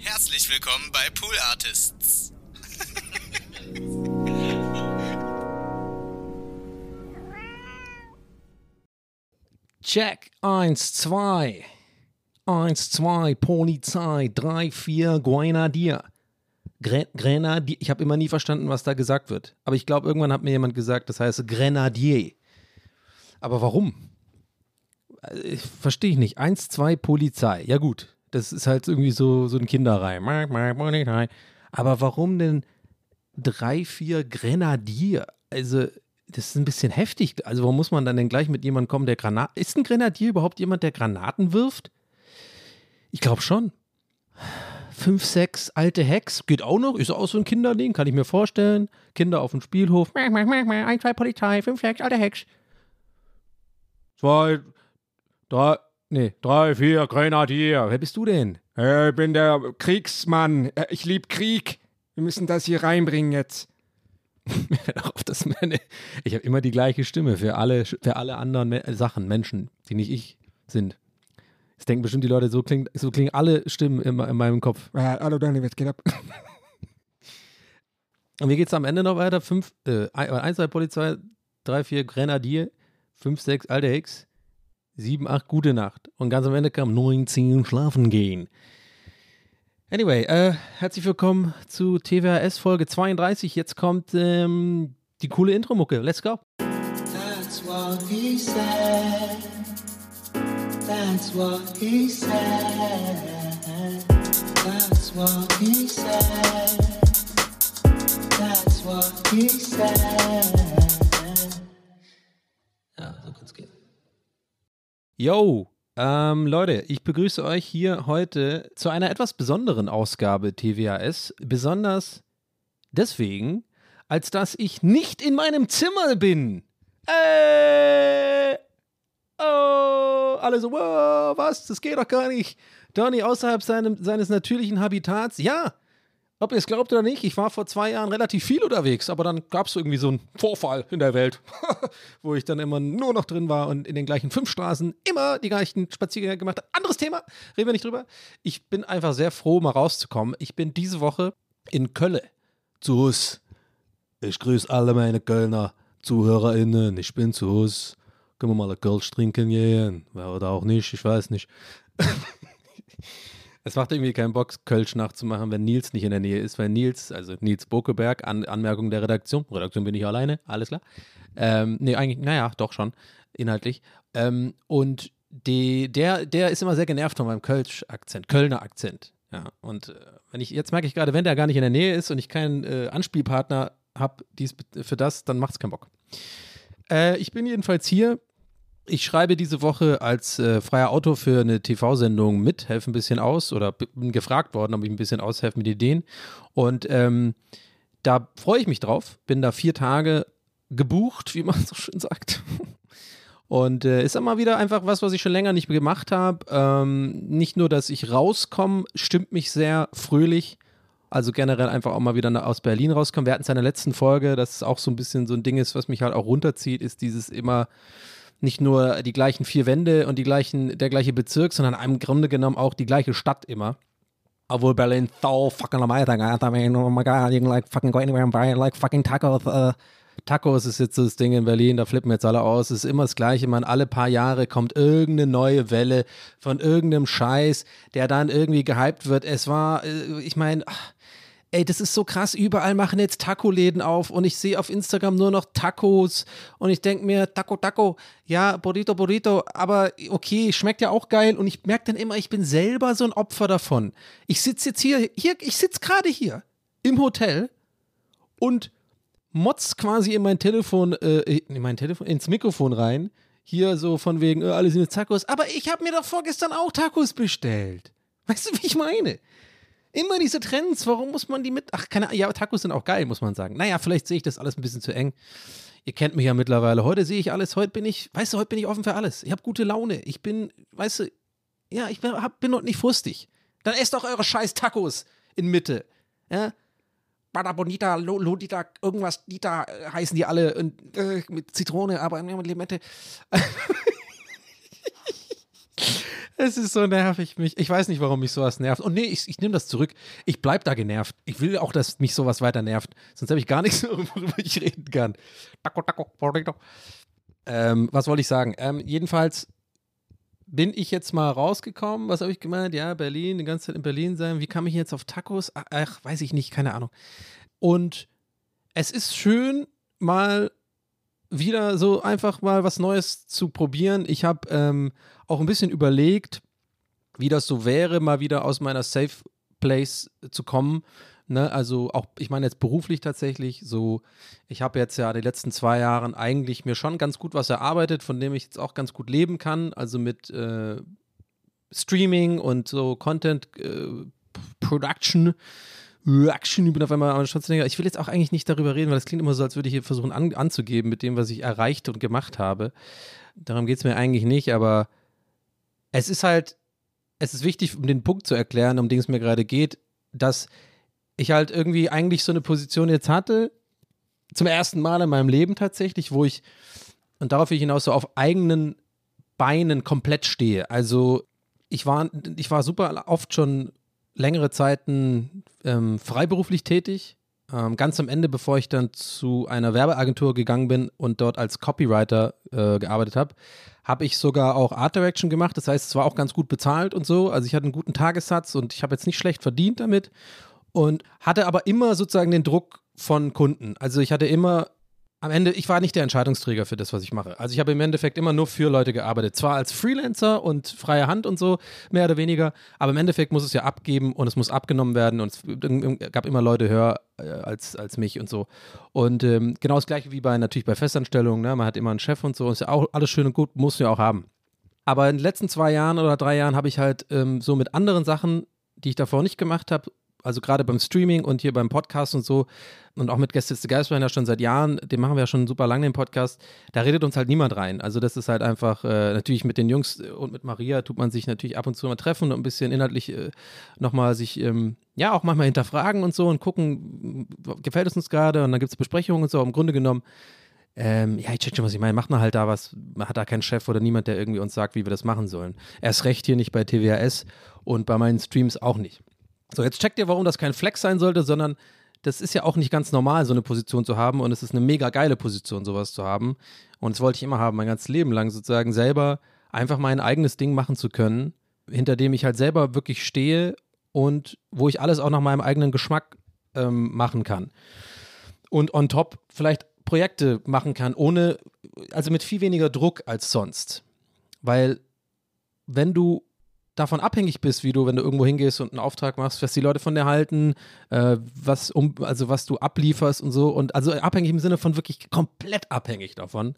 Herzlich willkommen bei Pool Artists. Check 1, 2. 1, 2, Polizei, 3, 4, Grenadier. Gre Grenadier. Ich habe immer nie verstanden, was da gesagt wird. Aber ich glaube, irgendwann hat mir jemand gesagt, das heißt Grenadier. Aber warum? Äh, Verstehe ich nicht. 1, 2, Polizei. Ja, gut. Das ist halt irgendwie so, so ein Kinderreim. Aber warum denn 3, 4 Grenadier? Also, das ist ein bisschen heftig. Also, warum muss man dann denn gleich mit jemandem kommen, der Granaten. Ist ein Grenadier überhaupt jemand, der Granaten wirft? Ich glaube schon. Fünf, sechs alte Hacks, geht auch noch, ist auch so ein Kinderding, kann ich mir vorstellen. Kinder auf dem Spielhof, ein, zwei Polizei, fünf, sechs alte Hacks. Zwei, drei, nee, drei, vier Grenadier. Wer bist du denn? Äh, Ich bin der Kriegsmann. Äh, Ich liebe Krieg. Wir müssen das hier reinbringen jetzt. Darauf, dass meine, ich habe immer die gleiche Stimme für alle, für alle anderen Me Sachen, Menschen, die nicht ich sind. Es denken bestimmt die Leute, so, klingt, so klingen alle Stimmen in, in meinem Kopf. Äh, hallo Dani, was geht ab? Und wie geht's am Ende noch weiter? Fünf, äh, ein- eins, zwei Polizei, drei, vier Grenadier, fünf, sechs alte Hicks, sieben, acht gute Nacht. Und ganz am Ende kam neun, zehn schlafen gehen. Anyway, äh, herzlich willkommen zu TWHS Folge 32. Jetzt kommt ähm, die coole Intro-Mucke. Let's go. That's what he said. That's what he said. That's what he said. That's what he said. Yo, ähm, Leute, ich begrüße euch hier heute zu einer etwas besonderen Ausgabe TWAS. Besonders deswegen, als dass ich nicht in meinem Zimmer bin. Äh, oh, alle so, wow, was, das geht doch gar nicht. Donny außerhalb seinem, seines natürlichen Habitats. Ja, ob ihr es glaubt oder nicht, ich war vor zwei Jahren relativ viel unterwegs, aber dann gab es irgendwie so einen Vorfall in der Welt, wo ich dann immer nur noch drin war und in den gleichen fünf Straßen immer die gleichen Spaziergänge gemacht habe. Anderes Thema, reden wir nicht drüber. Ich bin einfach sehr froh, mal rauszukommen. Ich bin diese Woche in Kölle zu Hus. Ich grüße alle meine Kölner ZuhörerInnen. Ich bin zu Hus. Können wir mal ein Kölsch trinken gehen? Oder auch nicht, ich weiß nicht. Es macht irgendwie keinen Bock, Kölsch nachzumachen, wenn Nils nicht in der Nähe ist, weil Nils, also Nils Bokeberg, An Anmerkung der Redaktion, Redaktion bin ich alleine, alles klar. Ähm, nee, eigentlich, naja, doch schon, inhaltlich. Ähm, und die, der, der ist immer sehr genervt von meinem Kölsch-Akzent, Kölner Akzent. Ja, und äh, wenn ich, jetzt merke ich gerade, wenn der gar nicht in der Nähe ist und ich keinen äh, Anspielpartner habe für das, dann macht es keinen Bock. Äh, ich bin jedenfalls hier ich schreibe diese Woche als äh, freier Autor für eine TV-Sendung mit, helfe ein bisschen aus oder bin gefragt worden, ob ich ein bisschen aushelfe mit Ideen. Und ähm, da freue ich mich drauf. Bin da vier Tage gebucht, wie man so schön sagt. Und äh, ist immer wieder einfach was, was ich schon länger nicht gemacht habe. Ähm, nicht nur, dass ich rauskomme, stimmt mich sehr fröhlich. Also generell einfach auch mal wieder aus Berlin rauskommen. Wir hatten es in der letzten Folge, dass es auch so ein bisschen so ein Ding ist, was mich halt auch runterzieht, ist dieses immer nicht nur die gleichen vier Wände und die gleichen, der gleiche Bezirk, sondern im Grunde genommen auch die gleiche Stadt immer. Obwohl Berlin so fucking amazing, I mean, oh my god, you can like fucking go anywhere and buy like fucking tacos. Uh, Tacos ist jetzt so das Ding in Berlin, da flippen jetzt alle aus. Es ist immer das Gleiche, man. Alle paar Jahre kommt irgendeine neue Welle von irgendeinem Scheiß, der dann irgendwie gehypt wird. Es war, äh, ich meine, Ey, das ist so krass. Überall machen jetzt Taco-Läden auf und ich sehe auf Instagram nur noch Tacos und ich denke mir, Taco, Taco, ja, Burrito, Burrito, aber okay, schmeckt ja auch geil und ich merke dann immer, ich bin selber so ein Opfer davon. Ich sitze jetzt hier, hier, ich sitze gerade hier im Hotel und motz quasi in mein Telefon, äh, in mein Telefon, ins Mikrofon rein. Hier so von wegen, äh, alle sind Tacos. Aber ich habe mir doch vorgestern auch Tacos bestellt. Weißt du, wie ich meine? Immer diese Trends, warum muss man die mit? Ach, keine Ahnung, ja, Tacos sind auch geil, muss man sagen. Naja, vielleicht sehe ich das alles ein bisschen zu eng. Ihr kennt mich ja mittlerweile. Heute sehe ich alles, heute bin ich, weißt du, heute bin ich offen für alles. Ich habe gute Laune. Ich bin, weißt du, ja, ich bin, hab, bin noch nicht frustig. Dann esst doch eure scheiß Tacos in Mitte. Ja? Bada Bonita, Lo- Lodita, irgendwas, Dita äh, heißen die alle und, äh, mit Zitrone, aber nur mit Limette. Es ist so nervig mich. Ich weiß nicht, warum mich sowas nervt. Und nee, ich, ich nehme das zurück. Ich bleib da genervt. Ich will auch, dass mich sowas weiter nervt. Sonst habe ich gar nichts, worüber ich reden kann. Taco, taco, Burrito. Ähm, was wollte ich sagen? Ähm, jedenfalls bin ich jetzt mal rausgekommen. Was habe ich gemeint? Ja, Berlin, die ganze Zeit in Berlin sein. Wie kam ich jetzt auf Tacos? Ach, weiß ich nicht, keine Ahnung. Und es ist schön, mal wieder so einfach mal was Neues zu probieren. Ich habe ähm, auch ein bisschen überlegt, wie das so wäre, mal wieder aus meiner Safe Place zu kommen. Ne? Also auch, ich meine jetzt beruflich tatsächlich, so, ich habe jetzt ja die letzten zwei Jahren eigentlich mir schon ganz gut was erarbeitet, von dem ich jetzt auch ganz gut leben kann. Also mit äh, Streaming und so Content äh, Production. Action, bin auf einmal Arnold Schwarzenegger. Ich will jetzt auch eigentlich nicht darüber reden, weil das klingt immer so, als würde ich hier versuchen an, anzugeben mit dem, was ich erreicht und gemacht habe. Darum geht es mir eigentlich nicht, aber es ist halt, es ist wichtig, um den Punkt zu erklären, um den es mir gerade geht, dass ich halt irgendwie eigentlich so eine Position jetzt hatte, zum ersten Mal in meinem Leben tatsächlich, wo ich, und darauf will ich hinaus, so auf eigenen Beinen komplett stehe. Also ich war, ich war super oft schon längere Zeiten ähm, freiberuflich tätig. Ähm, ganz am Ende, bevor ich dann zu einer Werbeagentur gegangen bin und dort als Copywriter äh, gearbeitet habe, habe ich sogar auch Art Direction gemacht. Das heißt, es war auch ganz gut bezahlt und so. Also ich hatte einen guten Tagessatz und ich habe jetzt nicht schlecht verdient damit und hatte aber immer sozusagen den Druck von Kunden. Also ich hatte immer am Ende, ich war nicht der Entscheidungsträger für das, was ich mache. Also ich habe im Endeffekt immer nur für Leute gearbeitet. Zwar als Freelancer und freie Hand und so, mehr oder weniger, aber im Endeffekt muss es ja abgeben und es muss abgenommen werden und es gab immer Leute höher äh, als, als mich und so. Und ähm, genau das gleiche wie bei natürlich bei Festanstellungen, ne? man hat immer einen Chef und so, ist ja auch alles schön und gut, muss ja auch haben. Aber in den letzten zwei Jahren oder drei Jahren habe ich halt ähm, so mit anderen Sachen, die ich davor nicht gemacht habe, also gerade beim Streaming und hier beim Podcast und so und auch mit Gäste ist Geistwein ja schon seit Jahren, den machen wir ja schon super lange den Podcast, da redet uns halt niemand rein. Also das ist halt einfach, äh, natürlich mit den Jungs und mit Maria tut man sich natürlich ab und zu mal treffen und ein bisschen inhaltlich äh, nochmal sich, ähm, ja, auch manchmal hinterfragen und so und gucken, gefällt es uns gerade und dann gibt es Besprechungen und so. Im Grunde genommen ähm, ja, ich check schon, was ich meine. Macht man halt da was, man hat da keinen Chef oder niemand, der irgendwie uns sagt, wie wir das machen sollen. Erst recht hier nicht bei TWAS und bei meinen Streams auch nicht. So, jetzt checkt ihr, warum das kein Flex sein sollte, sondern das ist ja auch nicht ganz normal, so eine Position zu haben und es ist eine mega geile Position, sowas zu haben. Und das wollte ich immer haben, mein ganzes Leben lang sozusagen selber einfach mein eigenes Ding machen zu können, hinter dem ich halt selber wirklich stehe und wo ich alles auch nach meinem eigenen Geschmack ähm, machen kann. Und on top vielleicht Projekte machen kann, ohne, also mit viel weniger Druck als sonst. Weil wenn du davon abhängig bist, wie du, wenn du irgendwo hingehst und einen Auftrag machst, was die Leute von dir halten, äh, was um, also was du ablieferst und so und also abhängig im Sinne von wirklich komplett abhängig davon,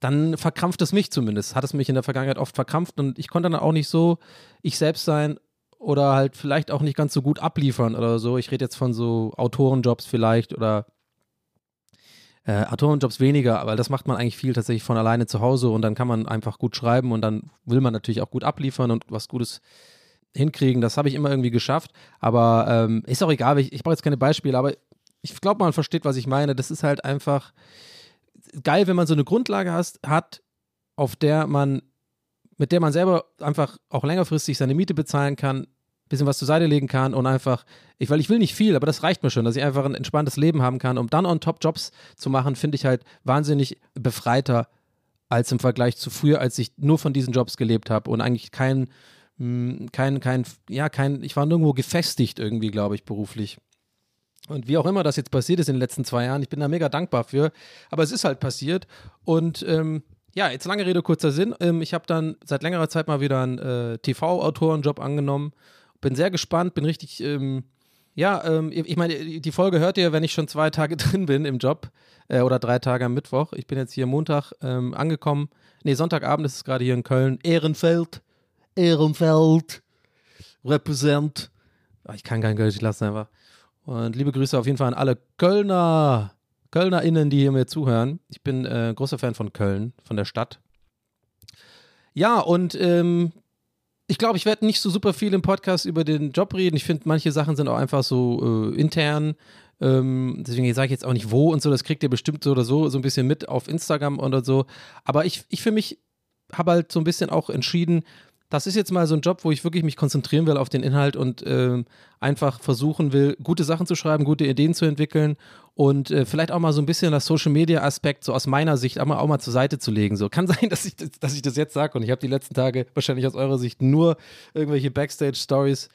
dann verkrampft es mich zumindest. Hat es mich in der Vergangenheit oft verkrampft und ich konnte dann auch nicht so ich selbst sein oder halt vielleicht auch nicht ganz so gut abliefern oder so. Ich rede jetzt von so Autorenjobs vielleicht oder äh, Autorenjobs weniger, aber das macht man eigentlich viel tatsächlich von alleine zu Hause und dann kann man einfach gut schreiben und dann will man natürlich auch gut abliefern und was Gutes hinkriegen. Das habe ich immer irgendwie geschafft, aber ähm, ist auch egal, ich, ich brauche jetzt keine Beispiele, aber ich glaube, man versteht, was ich meine. Das ist halt einfach geil, wenn man so eine Grundlage hast, hat, auf der man, mit der man selber einfach auch längerfristig seine Miete bezahlen kann, bisschen was zur Seite legen kann und einfach, ich, weil ich will nicht viel, aber das reicht mir schon, dass ich einfach ein entspanntes Leben haben kann. Um dann on top Jobs zu machen, finde ich halt wahnsinnig befreiter als im Vergleich zu früher, als ich nur von diesen Jobs gelebt habe und eigentlich kein, hm, kein, kein, ja, kein, ich war nirgendwo gefestigt irgendwie, glaube ich, beruflich. Und wie auch immer das jetzt passiert ist in den letzten zwei Jahren, ich bin da mega dankbar für, aber es ist halt passiert und ähm, ja, jetzt lange Rede, kurzer Sinn. Ähm, ich habe dann seit längerer Zeit mal wieder einen äh, TV-Autorenjob angenommen bin sehr gespannt, bin richtig, ähm, ja, ähm, ich meine, die Folge hört ihr, wenn ich schon zwei Tage drin bin im Job äh, oder drei Tage am Mittwoch. Ich bin jetzt hier Montag ähm, angekommen. Nee, Sonntagabend ist es gerade hier in Köln. Ehrenfeld. Ehrenfeld. Represent. Oh, ich kann kein Kölsch, ich lasse einfach. Und liebe Grüße auf jeden Fall an alle Kölner, KölnerInnen, die hier mir zuhören. Ich bin äh, großer Fan von Köln, von der Stadt. Ja, und ähm, ich glaube, ich werde nicht so super viel im Podcast über den Job reden. Ich finde, manche Sachen sind auch einfach so äh, intern. Ähm, deswegen sage ich jetzt auch nicht wo und so. Das kriegt ihr bestimmt so oder so so ein bisschen mit auf Instagram oder so. Aber ich, ich für mich habe halt so ein bisschen auch entschieden, das ist jetzt mal so ein Job, wo ich wirklich mich konzentrieren will auf den Inhalt und äh, einfach versuchen will, gute Sachen zu schreiben, gute Ideen zu entwickeln und äh, vielleicht auch mal so ein bisschen das Social Media Aspekt so aus meiner Sicht auch mal, auch mal zur Seite zu legen. So kann sein, dass ich, das, dass ich das jetzt sage und ich habe die letzten Tage wahrscheinlich aus eurer Sicht nur irgendwelche Backstage Stories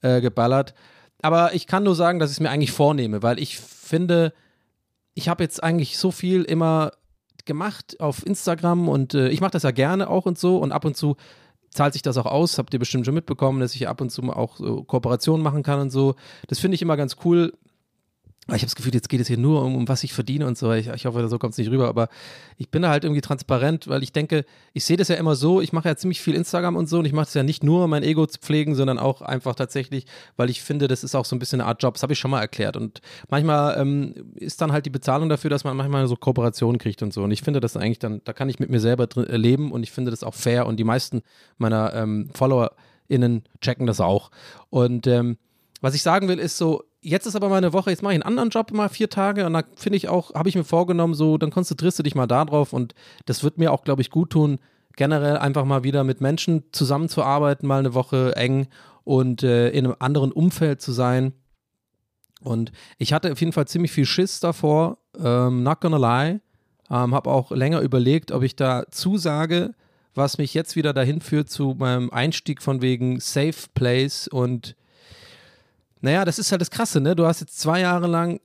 äh, geballert. Aber ich kann nur sagen, dass ich es mir eigentlich vornehme, weil ich finde, ich habe jetzt eigentlich so viel immer gemacht auf Instagram und äh, ich mache das ja gerne auch und so und ab und zu zahlt sich das auch aus. Habt ihr bestimmt schon mitbekommen, dass ich ab und zu auch so Kooperationen machen kann und so. Das finde ich immer ganz cool, ich habe das Gefühl, jetzt geht es hier nur um, um was ich verdiene und so. Ich, ich hoffe, so kommt es nicht rüber, aber ich bin da halt irgendwie transparent, weil ich denke, ich sehe das ja immer so, ich mache ja ziemlich viel Instagram und so und ich mache das ja nicht nur, um mein Ego zu pflegen, sondern auch einfach tatsächlich, weil ich finde, das ist auch so ein bisschen eine Art Job. Das habe ich schon mal erklärt. Und manchmal ähm, ist dann halt die Bezahlung dafür, dass man manchmal so Kooperationen kriegt und so. Und ich finde das eigentlich dann, da kann ich mit mir selber drin, äh, leben und ich finde das auch fair und die meisten meiner ähm, FollowerInnen checken das auch. Und ähm, was ich sagen will, ist so, jetzt ist aber meine Woche, jetzt mache ich einen anderen Job mal vier Tage und da finde ich auch, habe ich mir vorgenommen, so, dann konzentrierst du dich mal darauf und das wird mir auch, glaube ich, gut tun, generell einfach mal wieder mit Menschen zusammenzuarbeiten, mal eine Woche eng und äh, in einem anderen Umfeld zu sein. Und ich hatte auf jeden Fall ziemlich viel Schiss davor, ähm, not gonna lie. Ähm, habe auch länger überlegt, ob ich da zusage, was mich jetzt wieder dahin führt zu meinem Einstieg von wegen Safe Place und naja, das ist halt das Krasse, ne? Du hast jetzt zwei Jahre lang,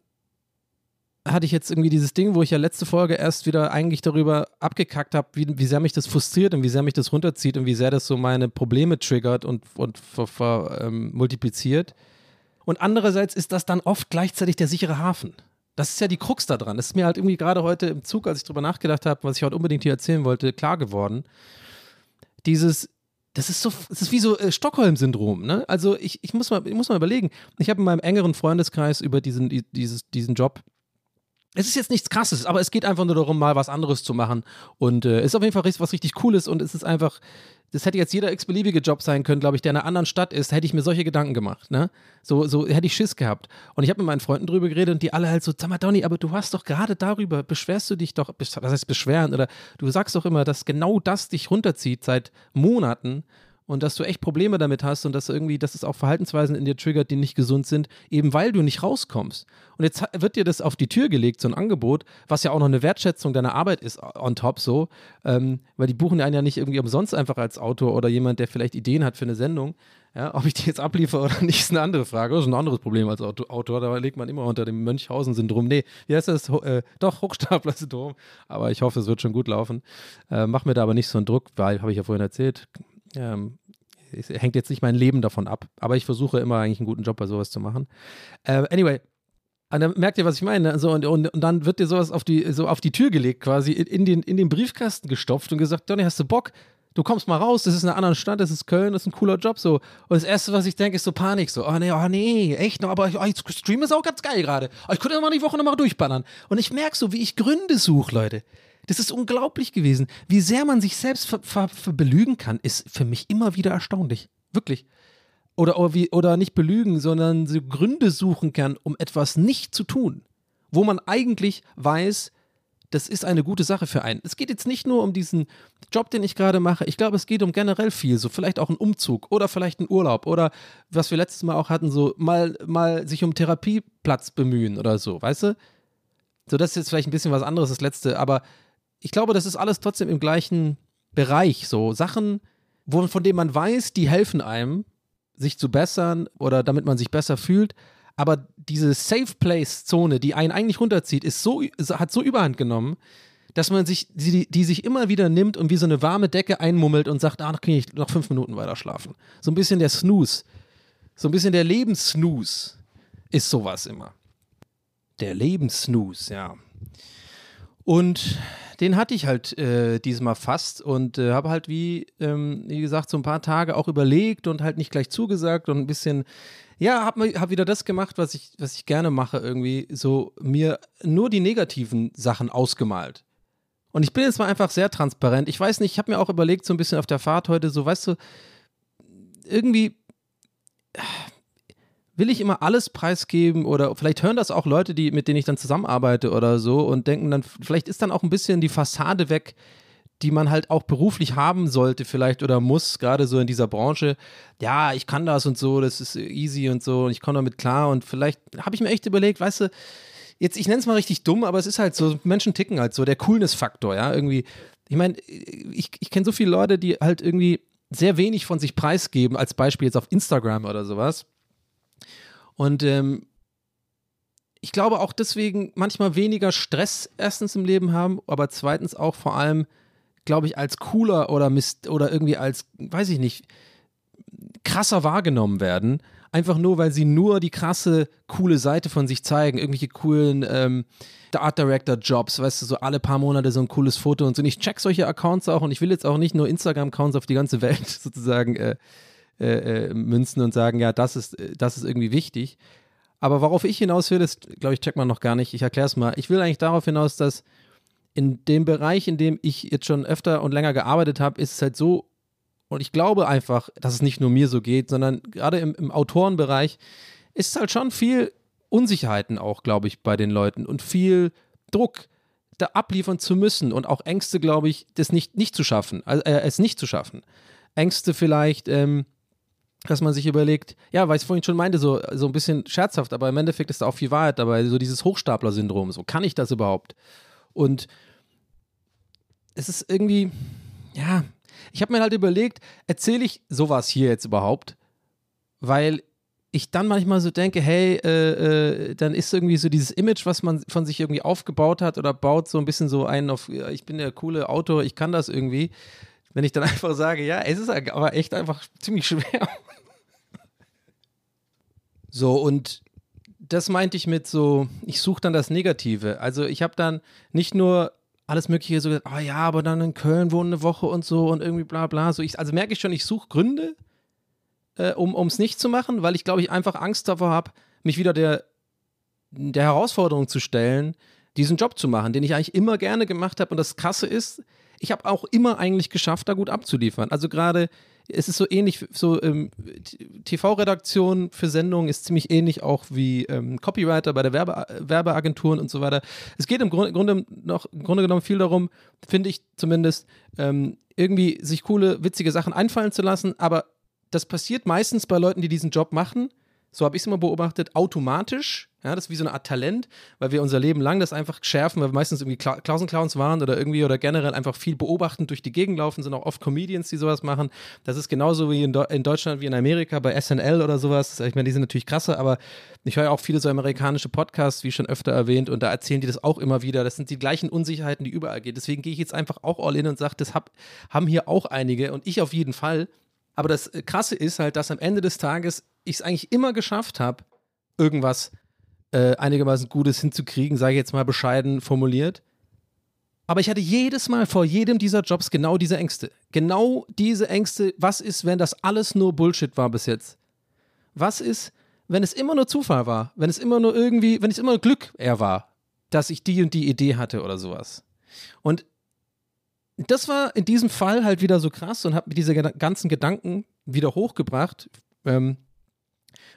hatte ich jetzt irgendwie dieses Ding, wo ich ja letzte Folge erst wieder eigentlich darüber abgekackt habe, wie, wie sehr mich das frustriert und wie sehr mich das runterzieht und wie sehr das so meine Probleme triggert und, und ver, ver, ähm, multipliziert. Und andererseits ist das dann oft gleichzeitig der sichere Hafen. Das ist ja die Krux da dran. Das ist mir halt irgendwie gerade heute im Zug, als ich drüber nachgedacht habe, was ich heute unbedingt hier erzählen wollte, klar geworden. Dieses, das ist so, das ist wie so äh, Stockholm-Syndrom, ne? Also ich, ich, muss mal, ich muss mal überlegen. Ich habe in meinem engeren Freundeskreis über diesen, dieses, diesen Job es ist jetzt nichts krasses, aber es geht einfach nur darum, mal was anderes zu machen. Und es äh, ist auf jeden Fall was richtig Cooles und es ist einfach, das hätte jetzt jeder x-beliebige Job sein können, glaube ich, der in einer anderen Stadt ist, hätte ich mir solche Gedanken gemacht. Ne? So, so hätte ich Schiss gehabt. Und ich habe mit meinen Freunden drüber geredet und die alle halt so, sag mal, Donny, aber du hast doch gerade darüber, beschwerst du dich doch, was heißt beschweren? Oder du sagst doch immer, dass genau das dich runterzieht seit Monaten und dass du echt Probleme damit hast und dass irgendwie, dass es auch Verhaltensweisen in dir triggert, die nicht gesund sind, eben weil du nicht rauskommst. Und jetzt wird dir das auf die Tür gelegt, so ein Angebot, was ja auch noch eine Wertschätzung deiner Arbeit ist on top so, ähm, weil die buchen einen ja nicht irgendwie umsonst einfach als Autor oder jemand, der vielleicht Ideen hat für eine Sendung. Ja, ob ich die jetzt abliefere oder nicht, ist eine andere Frage. Das ist ein anderes Problem als Autor. Da legt man immer unter dem Mönchhausen-Syndrom. Nee, wie heißt das? Äh, doch, Hochstapler-Syndrom. Aber ich hoffe, es wird schon gut laufen. Äh, mach mir da aber nicht so einen Druck, weil, habe ich ja vorhin erzählt, ähm, es hängt jetzt nicht mein Leben davon ab, aber ich versuche immer eigentlich einen guten Job bei sowas zu machen. Äh, anyway, und dann merkt ihr, was ich meine. So, und, und, und dann wird dir sowas auf die, so auf die Tür gelegt, quasi in den, in den Briefkasten gestopft und gesagt: Donny, hast du Bock? Du kommst mal raus, das ist in einer anderen Stadt, das ist Köln, das ist ein cooler Job so. Und das Erste, was ich denke, ist so Panik, so, oh nee, oh nee, echt, aber oh, Stream ist auch ganz geil gerade. Oh, ich könnte mal die Woche nochmal durchballern. Und ich merke so, wie ich Gründe suche, Leute. Das ist unglaublich gewesen. Wie sehr man sich selbst ver, ver, ver belügen kann, ist für mich immer wieder erstaunlich. Wirklich. Oder, oder, wie, oder nicht belügen, sondern so Gründe suchen kann, um etwas nicht zu tun. Wo man eigentlich weiß, das ist eine gute Sache für einen. Es geht jetzt nicht nur um diesen Job, den ich gerade mache. Ich glaube, es geht um generell viel. So vielleicht auch einen Umzug oder vielleicht einen Urlaub oder was wir letztes Mal auch hatten, so mal, mal sich um Therapieplatz bemühen oder so, weißt du? So, das ist jetzt vielleicht ein bisschen was anderes, das letzte, aber ich glaube, das ist alles trotzdem im gleichen Bereich. So Sachen, wo, von denen man weiß, die helfen einem, sich zu bessern oder damit man sich besser fühlt. Aber diese Safe Place-Zone, die einen eigentlich runterzieht, ist so, hat so überhand genommen, dass man sich, die, die sich immer wieder nimmt und wie so eine warme Decke einmummelt und sagt, ah, noch kann ich noch fünf Minuten weiter schlafen. So ein bisschen der Snooze. So ein bisschen der Lebenssnooze ist sowas immer. Der Lebenssnooze, ja. Und den hatte ich halt äh, diesmal fast und äh, habe halt wie, ähm, wie gesagt, so ein paar Tage auch überlegt und halt nicht gleich zugesagt und ein bisschen, ja, habe hab wieder das gemacht, was ich, was ich gerne mache, irgendwie, so mir nur die negativen Sachen ausgemalt. Und ich bin jetzt mal einfach sehr transparent. Ich weiß nicht, ich habe mir auch überlegt, so ein bisschen auf der Fahrt heute, so, weißt du, irgendwie will ich immer alles preisgeben oder vielleicht hören das auch Leute, die, mit denen ich dann zusammenarbeite oder so und denken dann, vielleicht ist dann auch ein bisschen die Fassade weg, die man halt auch beruflich haben sollte vielleicht oder muss, gerade so in dieser Branche. Ja, ich kann das und so, das ist easy und so und ich komme damit klar und vielleicht habe ich mir echt überlegt, weißt du, jetzt, ich nenne es mal richtig dumm, aber es ist halt so, Menschen ticken halt so, der Coolness-Faktor, ja, irgendwie. Ich meine, ich, ich kenne so viele Leute, die halt irgendwie sehr wenig von sich preisgeben, als Beispiel jetzt auf Instagram oder sowas. Und ähm, ich glaube auch deswegen manchmal weniger Stress erstens im Leben haben, aber zweitens auch vor allem, glaube ich, als cooler oder Mist oder irgendwie als, weiß ich nicht, krasser wahrgenommen werden. Einfach nur, weil sie nur die krasse, coole Seite von sich zeigen. Irgendwelche coolen ähm, Art Director Jobs, weißt du, so alle paar Monate so ein cooles Foto und so. Und ich check solche Accounts auch und ich will jetzt auch nicht nur Instagram-Accounts auf die ganze Welt sozusagen äh, äh, äh, münzen und sagen, ja, das ist, das ist irgendwie wichtig. Aber worauf ich hinaus will, das glaube ich, checkt man noch gar nicht. Ich erkläre es mal. Ich will eigentlich darauf hinaus, dass in dem Bereich, in dem ich jetzt schon öfter und länger gearbeitet habe, ist es halt so, und ich glaube einfach, dass es nicht nur mir so geht, sondern gerade im, im Autorenbereich ist es halt schon viel Unsicherheiten auch, glaube ich, bei den Leuten und viel Druck, da abliefern zu müssen und auch Ängste, glaube ich, das nicht, nicht zu schaffen, also, äh, es nicht zu schaffen. Ängste vielleicht, ähm, dass man sich überlegt, ja, weil ich vorhin schon meinte, so, so ein bisschen scherzhaft, aber im Endeffekt ist da auch viel Wahrheit dabei, so dieses Hochstapler-Syndrom, so kann ich das überhaupt? Und es ist irgendwie, ja, ich habe mir halt überlegt, erzähle ich sowas hier jetzt überhaupt? Weil ich dann manchmal so denke, hey, äh, äh, dann ist irgendwie so dieses Image, was man von sich irgendwie aufgebaut hat oder baut so ein bisschen so einen auf, ich bin der coole Autor, ich kann das irgendwie. Wenn ich dann einfach sage, ja, es ist aber echt einfach ziemlich schwer. so, und das meinte ich mit so, ich suche dann das Negative. Also ich habe dann nicht nur alles Mögliche so gesagt, oh ja, aber dann in Köln wohnen eine Woche und so und irgendwie bla bla. So ich, also merke ich schon, ich suche Gründe, äh, um es nicht zu machen, weil ich glaube, ich einfach Angst davor habe, mich wieder der, der Herausforderung zu stellen, diesen Job zu machen, den ich eigentlich immer gerne gemacht habe. Und das Krasse ist, ich habe auch immer eigentlich geschafft, da gut abzuliefern. Also gerade es ist so ähnlich, so ähm, TV-Redaktion für Sendungen ist ziemlich ähnlich auch wie ähm, Copywriter bei der Werbe Werbeagenturen und so weiter. Es geht im Grunde, Grunde, noch, im Grunde genommen viel darum, finde ich zumindest, ähm, irgendwie sich coole, witzige Sachen einfallen zu lassen, aber das passiert meistens bei Leuten, die diesen Job machen, so habe ich es immer beobachtet, automatisch. Ja, das ist wie so eine Art Talent, weil wir unser Leben lang das einfach schärfen, weil wir meistens irgendwie Klausenclowns waren oder irgendwie oder generell einfach viel beobachten, durch die Gegend laufen, sind auch oft Comedians, die sowas machen. Das ist genauso wie in, in Deutschland wie in Amerika bei SNL oder sowas. Ich meine, die sind natürlich krasser, aber ich höre auch viele so amerikanische Podcasts, wie schon öfter erwähnt, und da erzählen die das auch immer wieder. Das sind die gleichen Unsicherheiten, die überall gehen. Deswegen gehe ich jetzt einfach auch all in und sage, das hab, haben hier auch einige und ich auf jeden Fall. Aber das äh, Krasse ist halt, dass am Ende des Tages ich es eigentlich immer geschafft habe, irgendwas äh, einigermaßen Gutes hinzukriegen, sage ich jetzt mal bescheiden formuliert. Aber ich hatte jedes Mal vor jedem dieser Jobs genau diese Ängste. Genau diese Ängste. Was ist, wenn das alles nur Bullshit war bis jetzt? Was ist, wenn es immer nur Zufall war? Wenn es immer nur irgendwie, wenn es immer Glück eher war, dass ich die und die Idee hatte oder sowas? Und das war in diesem Fall halt wieder so krass und hat mir diese ganzen Gedanken wieder hochgebracht. Ähm,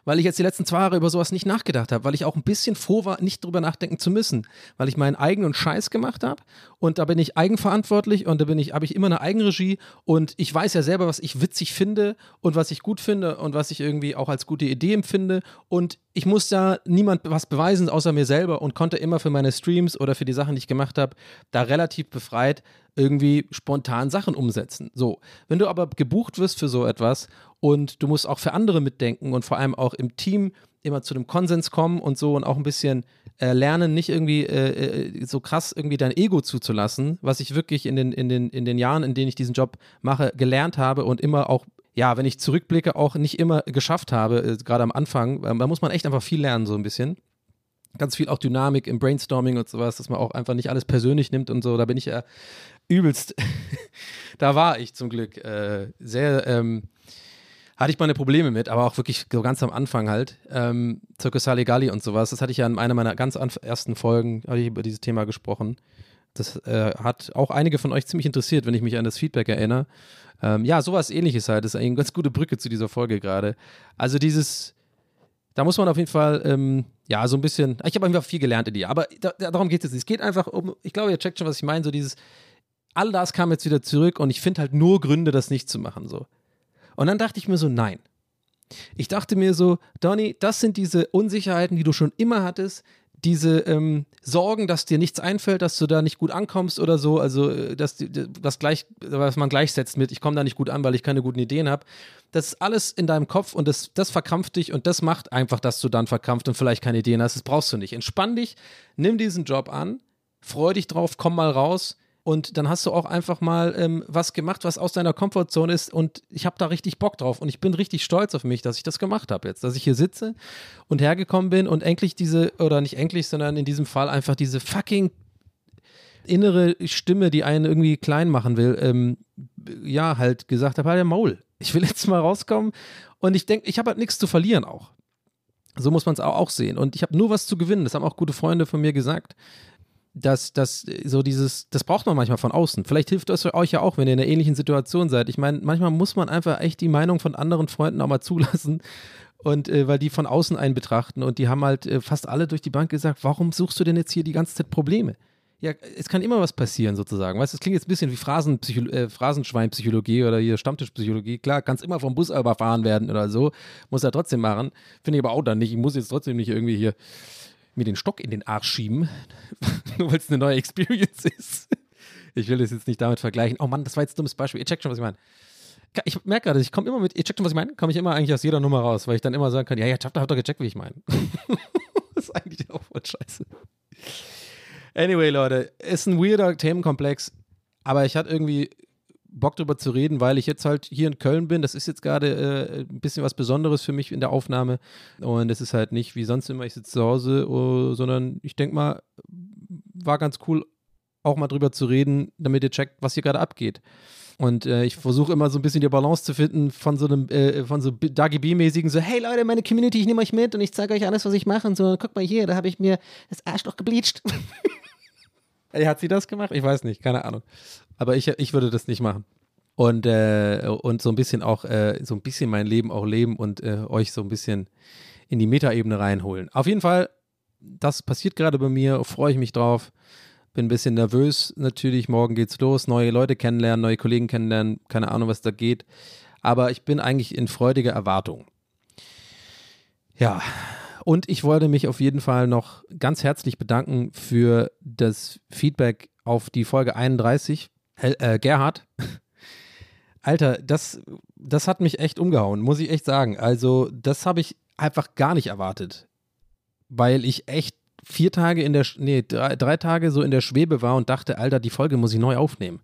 weil ich jetzt die letzten zwei Jahre über sowas nicht nachgedacht habe, weil ich auch ein bisschen froh war, nicht drüber nachdenken zu müssen, weil ich meinen eigenen Scheiß gemacht habe und da bin ich eigenverantwortlich und da bin ich, habe ich immer eine Eigenregie und ich weiß ja selber, was ich witzig finde und was ich gut finde und was ich irgendwie auch als gute Idee empfinde und ich muss da niemand was beweisen außer mir selber und konnte immer für meine Streams oder für die Sachen, die ich gemacht habe, da relativ befreit irgendwie spontan Sachen umsetzen. So, wenn du aber gebucht wirst für so etwas und du musst auch für andere mitdenken und vor allem auch im Team immer zu einem Konsens kommen und so und auch ein bisschen äh, lernen, nicht irgendwie äh, äh, so krass irgendwie dein Ego zuzulassen, was ich wirklich in den, in, den, in den Jahren, in denen ich diesen Job mache, gelernt habe und immer auch ja, wenn ich zurückblicke, auch nicht immer geschafft habe, äh, gerade am Anfang. Da muss man echt einfach viel lernen, so ein bisschen. Ganz viel auch Dynamik im Brainstorming und sowas, dass man auch einfach nicht alles persönlich nimmt und so. Da bin ich ja übelst. da war ich zum Glück äh, sehr. Ähm, hatte ich meine Probleme mit, aber auch wirklich so ganz am Anfang halt. Ähm, Circus Saligalli und sowas, das hatte ich ja in einer meiner ganz ersten Folgen, habe ich über dieses Thema gesprochen. Das äh, hat auch einige von euch ziemlich interessiert, wenn ich mich an das Feedback erinnere. Ähm, ja, sowas ähnliches halt. Das ist eine ganz gute Brücke zu dieser Folge gerade. Also dieses, da muss man auf jeden Fall, ähm, ja, so ein bisschen, ich habe einfach viel gelernt in dir, aber da, darum geht es nicht. Es geht einfach um, ich glaube, ihr checkt schon, was ich meine, so dieses, all das kam jetzt wieder zurück und ich finde halt nur Gründe, das nicht zu machen. So. Und dann dachte ich mir so, nein. Ich dachte mir so, Donny, das sind diese Unsicherheiten, die du schon immer hattest, diese ähm, Sorgen, dass dir nichts einfällt, dass du da nicht gut ankommst oder so, also äh, dass was gleich, was man gleichsetzt mit, ich komme da nicht gut an, weil ich keine guten Ideen habe. Das ist alles in deinem Kopf und das, das verkrampft dich und das macht einfach, dass du dann verkrampft und vielleicht keine Ideen hast. Das brauchst du nicht. Entspann dich, nimm diesen Job an, freu dich drauf, komm mal raus. Und dann hast du auch einfach mal ähm, was gemacht, was aus deiner Komfortzone ist. Und ich habe da richtig Bock drauf. Und ich bin richtig stolz auf mich, dass ich das gemacht habe jetzt. Dass ich hier sitze und hergekommen bin und endlich diese, oder nicht endlich, sondern in diesem Fall einfach diese fucking innere Stimme, die einen irgendwie klein machen will, ähm, ja, halt gesagt habe, halt der Maul. Ich will jetzt mal rauskommen. Und ich denke, ich habe halt nichts zu verlieren auch. So muss man es auch, auch sehen. Und ich habe nur was zu gewinnen. Das haben auch gute Freunde von mir gesagt dass das so dieses, das braucht man manchmal von außen. Vielleicht hilft das euch ja auch, wenn ihr in einer ähnlichen Situation seid. Ich meine, manchmal muss man einfach echt die Meinung von anderen Freunden auch mal zulassen. Und äh, weil die von außen einen betrachten und die haben halt äh, fast alle durch die Bank gesagt, warum suchst du denn jetzt hier die ganze Zeit Probleme? Ja, es kann immer was passieren sozusagen. Weißt du, es klingt jetzt ein bisschen wie äh, Phrasenschweinpsychologie oder hier Stammtischpsychologie. Klar, kannst immer vom Bus überfahren werden oder so. Muss er trotzdem machen. Finde ich aber auch dann nicht. Ich muss jetzt trotzdem nicht irgendwie hier mir den Stock in den Arsch schieben, nur weil es eine neue Experience ist. Ich will das jetzt nicht damit vergleichen. Oh Mann, das war jetzt ein dummes Beispiel. Ihr checkt schon, was ich meine. Ich merke gerade, ich komme immer mit, ihr checkt schon, was ich meine, komme ich immer eigentlich aus jeder Nummer raus, weil ich dann immer sagen kann, ja, ja, habt ihr gecheckt, wie ich meine. das ist eigentlich auch voll scheiße. Anyway, Leute, ist ein weirder Themenkomplex, aber ich hatte irgendwie Bock drüber zu reden, weil ich jetzt halt hier in Köln bin. Das ist jetzt gerade äh, ein bisschen was Besonderes für mich in der Aufnahme. Und es ist halt nicht wie sonst immer, ich sitze zu Hause, oh, sondern ich denke mal, war ganz cool, auch mal drüber zu reden, damit ihr checkt, was hier gerade abgeht. Und äh, ich versuche immer so ein bisschen die Balance zu finden von so einem, äh, von so Dagi B-mäßigen, so, hey Leute, meine Community, ich nehme euch mit und ich zeige euch alles, was ich mache. Und so, guck mal hier, da habe ich mir das Arschloch gebleached. Hat sie das gemacht? Ich weiß nicht, keine Ahnung. Aber ich, ich würde das nicht machen. Und, äh, und so ein bisschen auch, äh, so ein bisschen mein Leben auch leben und äh, euch so ein bisschen in die Metaebene reinholen. Auf jeden Fall, das passiert gerade bei mir, freue ich mich drauf. Bin ein bisschen nervös natürlich. Morgen geht's los, neue Leute kennenlernen, neue Kollegen kennenlernen, keine Ahnung, was da geht. Aber ich bin eigentlich in freudiger Erwartung. Ja, und ich wollte mich auf jeden Fall noch ganz herzlich bedanken für das Feedback auf die Folge 31. Hel äh, Gerhard, Alter, das, das hat mich echt umgehauen, muss ich echt sagen. Also, das habe ich einfach gar nicht erwartet. Weil ich echt vier Tage in der, nee, drei, drei Tage so in der Schwebe war und dachte, Alter, die Folge muss ich neu aufnehmen.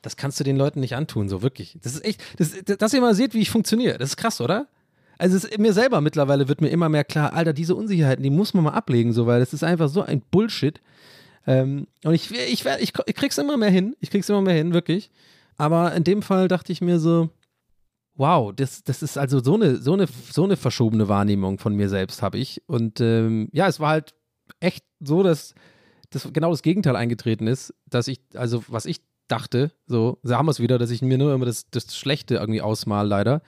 Das kannst du den Leuten nicht antun, so wirklich. Das ist echt, das, dass ihr mal seht, wie ich funktioniere. Das ist krass, oder? Also es, mir selber mittlerweile wird mir immer mehr klar, Alter, diese Unsicherheiten, die muss man mal ablegen, so, weil das ist einfach so ein Bullshit. Ähm, und ich, ich, ich, ich krieg's immer mehr hin. Ich krieg's immer mehr hin, wirklich. Aber in dem Fall dachte ich mir so, wow, das, das ist also so eine, so, eine, so eine verschobene Wahrnehmung von mir selbst habe ich. Und ähm, ja, es war halt echt so, dass das genau das Gegenteil eingetreten ist, dass ich, also was ich dachte, so, da haben wir es wieder, dass ich mir nur immer das, das Schlechte irgendwie ausmal, leider.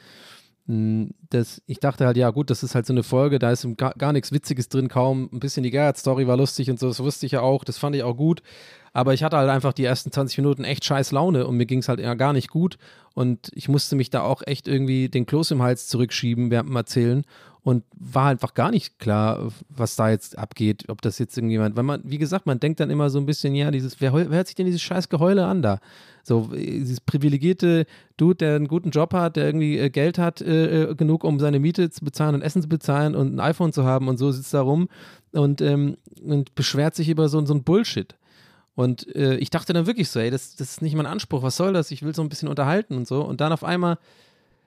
Mm, Das, ich dachte halt, ja gut, das ist halt so eine Folge, da ist gar, gar nichts Witziges drin, kaum ein bisschen die Gerhard-Story war lustig und so, das wusste ich ja auch, das fand ich auch gut. Aber ich hatte halt einfach die ersten 20 Minuten echt scheiß Laune und mir ging es halt gar nicht gut. Und ich musste mich da auch echt irgendwie den Kloß im Hals zurückschieben während dem Erzählen und war einfach gar nicht klar, was da jetzt abgeht, ob das jetzt irgendjemand, weil man, wie gesagt, man denkt dann immer so ein bisschen, ja, dieses, wer, wer hört sich denn dieses scheiß Geheule an da? So, äh, dieses privilegierte Dude, der einen guten Job hat, der irgendwie äh, Geld hat, äh, äh, genug, um seine Miete zu bezahlen und Essen zu bezahlen und ein iPhone zu haben und so sitzt da rum und, ähm, und beschwert sich über so, so ein Bullshit. Und äh, ich dachte dann wirklich so, ey, das, das ist nicht mein Anspruch, was soll das? Ich will so ein bisschen unterhalten und so. Und dann auf einmal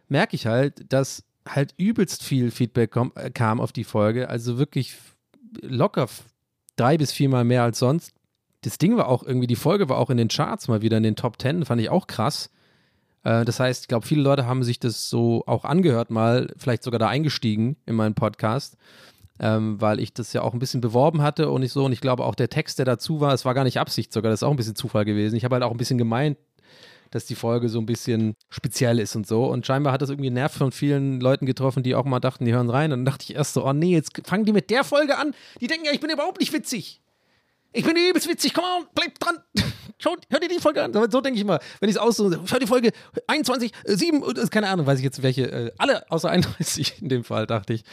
merke ich halt, dass halt übelst viel Feedback kom äh, kam auf die Folge. Also wirklich locker drei bis viermal mehr als sonst. Das Ding war auch irgendwie, die Folge war auch in den Charts mal wieder in den Top Ten, fand ich auch krass. Äh, das heißt, ich glaube, viele Leute haben sich das so auch angehört mal, vielleicht sogar da eingestiegen in meinen Podcast ähm, weil ich das ja auch ein bisschen beworben hatte und ich so, und ich glaube auch der Text, der dazu war, es war gar nicht Absicht sogar, das ist auch ein bisschen Zufall gewesen. Ich habe halt auch ein bisschen gemeint, dass die Folge so ein bisschen speziell ist und so. Und scheinbar hat das irgendwie Nerv von vielen Leuten getroffen, die auch mal dachten, die hören rein. Und dann dachte ich erst so, oh nee, jetzt fangen die mit der Folge an. Die denken ja, ich bin überhaupt nicht witzig. Ich bin übelst witzig, komm on, bleib dran. schau, hör dir die Folge an. So, denke ich immer, wenn ich es aus so, schau die Folge 21, äh, 7, und, äh, keine Ahnung, weiß ich jetzt welche, äh, alle außer 31 in dem Fall, dachte ich.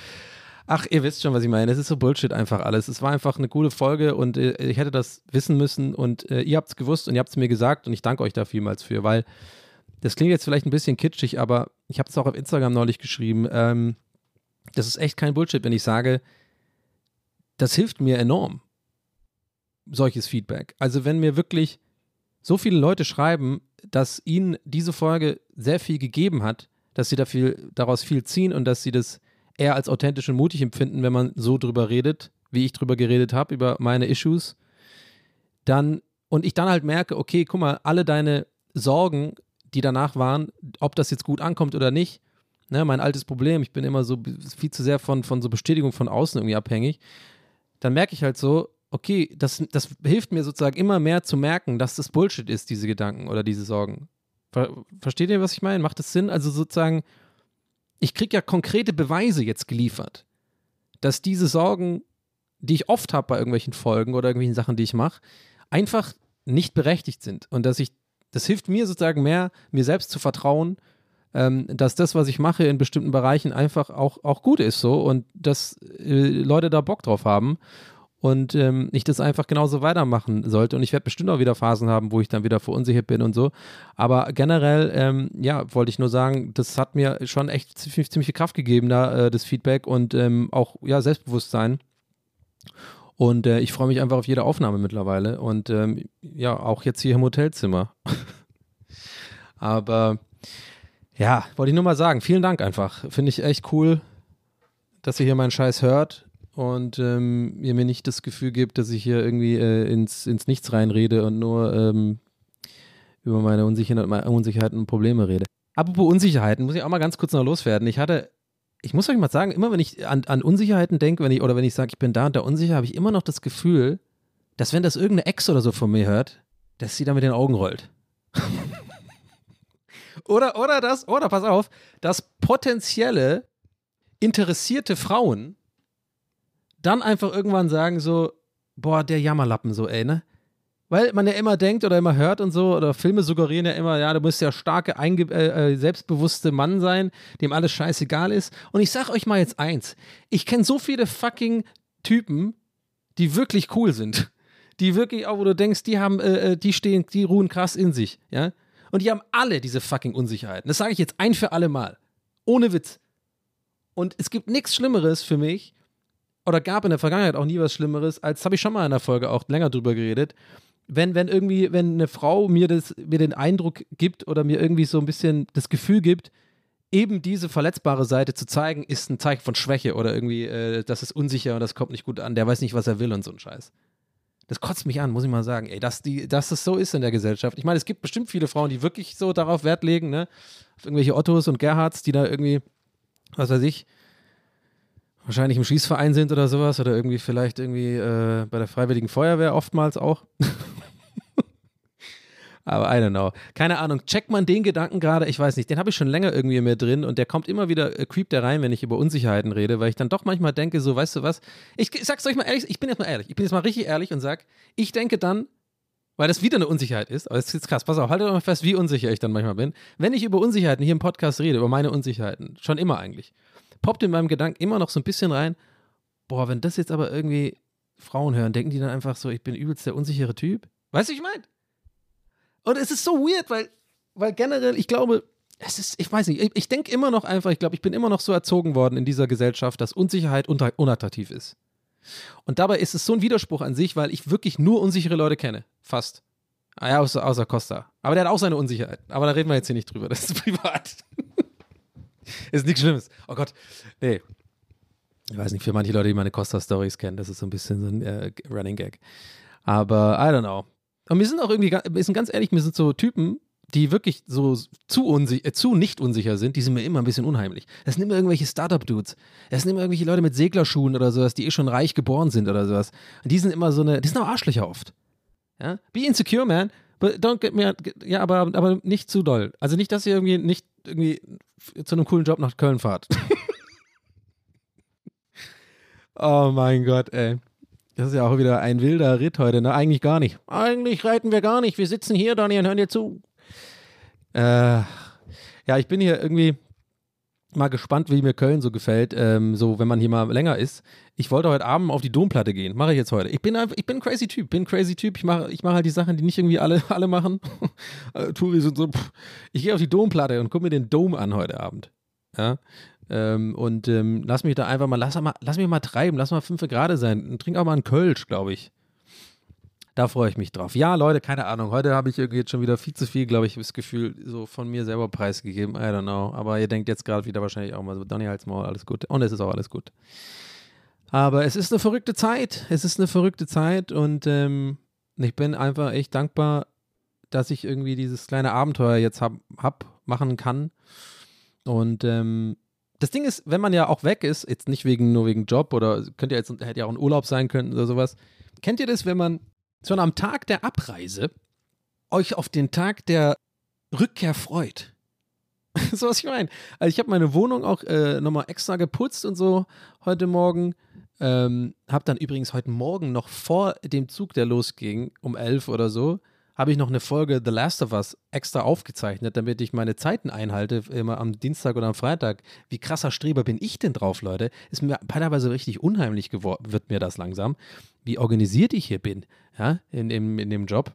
Ach, ihr wisst schon, was ich meine. Es ist so Bullshit einfach alles. Es war einfach eine coole Folge und äh, ich hätte das wissen müssen und äh, ihr habt es gewusst und ihr habt es mir gesagt und ich danke euch da vielmals für, weil das klingt jetzt vielleicht ein bisschen kitschig, aber ich habe es auch auf Instagram neulich geschrieben. Ähm, das ist echt kein Bullshit, wenn ich sage, das hilft mir enorm, solches Feedback. Also wenn mir wirklich so viele Leute schreiben, dass ihnen diese Folge sehr viel gegeben hat, dass sie dafür, daraus viel ziehen und dass sie das eher als authentisch und mutig empfinden, wenn man so drüber redet, wie ich drüber geredet habe, über meine Issues, dann, und ich dann halt merke, okay, guck mal, alle deine Sorgen, die danach waren, ob das jetzt gut ankommt oder nicht, ne, mein altes Problem, ich bin immer so viel zu sehr von, von so Bestätigung von außen irgendwie abhängig, dann merke ich halt so, okay, das, das hilft mir sozusagen immer mehr zu merken, dass das Bullshit ist, diese Gedanken oder diese Sorgen. Ver versteht ihr, was ich meine? Macht das Sinn? Also sozusagen, ich kriege ja konkrete Beweise jetzt geliefert, dass diese Sorgen, die ich oft habe bei irgendwelchen Folgen oder irgendwelchen Sachen, die ich mache, einfach nicht berechtigt sind. Und dass ich, das hilft mir sozusagen mehr, mir selbst zu vertrauen, ähm, dass das, was ich mache in bestimmten Bereichen, einfach auch, auch gut ist so und dass äh, Leute da Bock drauf haben und ähm, ich das einfach genauso weitermachen sollte. Und ich werde bestimmt auch wieder Phasen haben, wo ich dann wieder verunsichert bin und so. Aber generell, ähm, ja, wollte ich nur sagen, das hat mir schon echt ziemlich, ziemlich viel Kraft gegeben, da äh, das Feedback und ähm, auch ja Selbstbewusstsein. Und äh, ich freue mich einfach auf jede Aufnahme mittlerweile und ähm, ja, auch jetzt hier im Hotelzimmer. Aber ja, wollte ich nur mal sagen, vielen Dank einfach. Finde ich echt cool, dass ihr hier meinen Scheiß hört und ähm, ihr mir nicht das Gefühl gibt, dass ich hier irgendwie äh, ins, ins Nichts reinrede und nur ähm, über meine Unsicherheit, meine Unsicherheiten und Probleme rede. Apropos Unsicherheiten, muss ich auch mal ganz kurz noch loswerden. Ich hatte, ich muss euch mal sagen, immer wenn ich an, an Unsicherheiten denke, wenn ich, oder wenn ich sage, ich bin da und da unsicher, habe ich immer noch das Gefühl, dass wenn das irgendeine Ex oder so von mir hört, dass sie da mit den Augen rollt. oder, oder das, oder pass auf, dass potenzielle interessierte Frauen dann einfach irgendwann sagen so, boah, der Jammerlappen so, ey, ne? Weil man ja immer denkt oder immer hört und so, oder Filme suggerieren ja immer, ja, du musst ja starke, äh, äh, selbstbewusste Mann sein, dem alles scheißegal ist. Und ich sag euch mal jetzt eins: Ich kenne so viele fucking Typen, die wirklich cool sind. Die wirklich auch, wo du denkst, die haben, äh, äh die stehen, die ruhen krass in sich, ja? Und die haben alle diese fucking Unsicherheiten. Das sage ich jetzt ein für alle Mal. Ohne Witz. Und es gibt nichts Schlimmeres für mich, oder gab in der Vergangenheit auch nie was Schlimmeres, als habe ich schon mal in der Folge auch länger drüber geredet. Wenn, wenn irgendwie, wenn eine Frau mir, das, mir den Eindruck gibt oder mir irgendwie so ein bisschen das Gefühl gibt, eben diese verletzbare Seite zu zeigen, ist ein Zeichen von Schwäche oder irgendwie, äh, das ist unsicher und das kommt nicht gut an, der weiß nicht, was er will und so ein Scheiß. Das kotzt mich an, muss ich mal sagen, ey, dass, die, dass das so ist in der Gesellschaft. Ich meine, es gibt bestimmt viele Frauen, die wirklich so darauf Wert legen, ne? Auf irgendwelche Ottos und Gerhards, die da irgendwie, was weiß ich, wahrscheinlich im Schießverein sind oder sowas oder irgendwie vielleicht irgendwie äh, bei der Freiwilligen Feuerwehr oftmals auch. Aber I don't know. Keine Ahnung. Checkt man den Gedanken gerade? Ich weiß nicht. Den habe ich schon länger irgendwie mir drin und der kommt immer wieder, äh, creept der rein, wenn ich über Unsicherheiten rede, weil ich dann doch manchmal denke, so, weißt du was? Ich, ich sag's euch mal ehrlich, ich bin jetzt mal ehrlich. Ich bin jetzt mal richtig ehrlich und sag, ich denke dann, weil das wieder eine Unsicherheit ist, aber das ist jetzt krass, pass auf, haltet mal fest, wie unsicher ich dann manchmal bin. Wenn ich über Unsicherheiten hier im Podcast rede, über meine Unsicherheiten, schon immer eigentlich, poppt in meinem Gedanken immer noch so ein bisschen rein, boah, wenn das jetzt aber irgendwie Frauen hören, denken die dann einfach so, ich bin übelst der unsichere Typ? Weißt du, ich meine? Und es ist so weird, weil, weil generell, ich glaube, es ist, ich weiß nicht, ich, ich denke immer noch einfach, ich glaube, ich bin immer noch so erzogen worden in dieser Gesellschaft, dass Unsicherheit unattraktiv ist. Und dabei ist es so ein Widerspruch an sich, weil ich wirklich nur unsichere Leute kenne. Fast. Ah ja, außer, außer Costa. Aber der hat auch seine Unsicherheit. Aber da reden wir jetzt hier nicht drüber. Das ist privat. Ist nichts Schlimmes. Oh Gott. Nee. Ich weiß nicht, für manche Leute, die meine Costa-Stories kennen, das ist so ein bisschen so ein äh, Running Gag. Aber I don't know. Und wir sind auch irgendwie, wir sind ganz ehrlich, wir sind so Typen, die wirklich so zu, unsicher, äh, zu nicht unsicher sind, die sind mir immer ein bisschen unheimlich. Das sind immer irgendwelche Startup-Dudes. Das sind immer irgendwelche Leute mit Seglerschuhen oder sowas, die eh schon reich geboren sind oder sowas. Und die sind immer so eine, die sind auch Arschlöcher oft. Ja? Be insecure, man. But don't get me, ja, aber, aber nicht zu doll. Also nicht, dass ihr irgendwie nicht irgendwie zu einem coolen Job nach Köln fahrt. oh mein Gott, ey. Das ist ja auch wieder ein wilder Ritt heute, ne? Eigentlich gar nicht. Eigentlich reiten wir gar nicht. Wir sitzen hier, und hören dir zu. Äh, ja, ich bin hier irgendwie mal gespannt, wie mir Köln so gefällt, ähm, so wenn man hier mal länger ist. Ich wollte heute Abend auf die Domplatte gehen, mache ich jetzt heute. Ich bin einfach, ich bin ein crazy Typ, bin ein crazy Typ. Ich mache ich mach halt die Sachen, die nicht irgendwie alle, alle machen. äh, Touris und so. Pff. Ich gehe auf die Domplatte und gucke mir den Dom an heute Abend. Ja. Ähm, und ähm, lass mich da einfach mal, lass, mal, lass mich mal treiben, lass mal fünf Grad sein. Trink auch mal einen Kölsch, glaube ich. Da freue ich mich drauf. Ja, Leute, keine Ahnung. Heute habe ich irgendwie jetzt schon wieder viel zu viel, glaube ich, das Gefühl, so von mir selber preisgegeben. I don't know. Aber ihr denkt jetzt gerade wieder wahrscheinlich auch mal so, Donny Halsmaul, alles gut. Und es ist auch alles gut. Aber es ist eine verrückte Zeit. Es ist eine verrückte Zeit und ähm, ich bin einfach echt dankbar, dass ich irgendwie dieses kleine Abenteuer jetzt hab, hab machen kann. Und ähm, das Ding ist, wenn man ja auch weg ist, jetzt nicht wegen nur wegen Job oder könnte ja jetzt hätte ja auch ein Urlaub sein können oder sowas. Kennt ihr das, wenn man sondern am Tag der Abreise euch auf den Tag der Rückkehr freut. so was ich meine. Also ich habe meine Wohnung auch äh, nochmal extra geputzt und so heute Morgen. Ähm, habe dann übrigens heute Morgen noch vor dem Zug, der losging, um elf oder so, habe ich noch eine Folge The Last of Us extra aufgezeichnet, damit ich meine Zeiten einhalte, immer am Dienstag oder am Freitag. Wie krasser Streber bin ich denn drauf, Leute? Ist mir teilweise richtig unheimlich geworden, wird mir das langsam, wie organisiert ich hier bin, ja, in, in, in dem Job.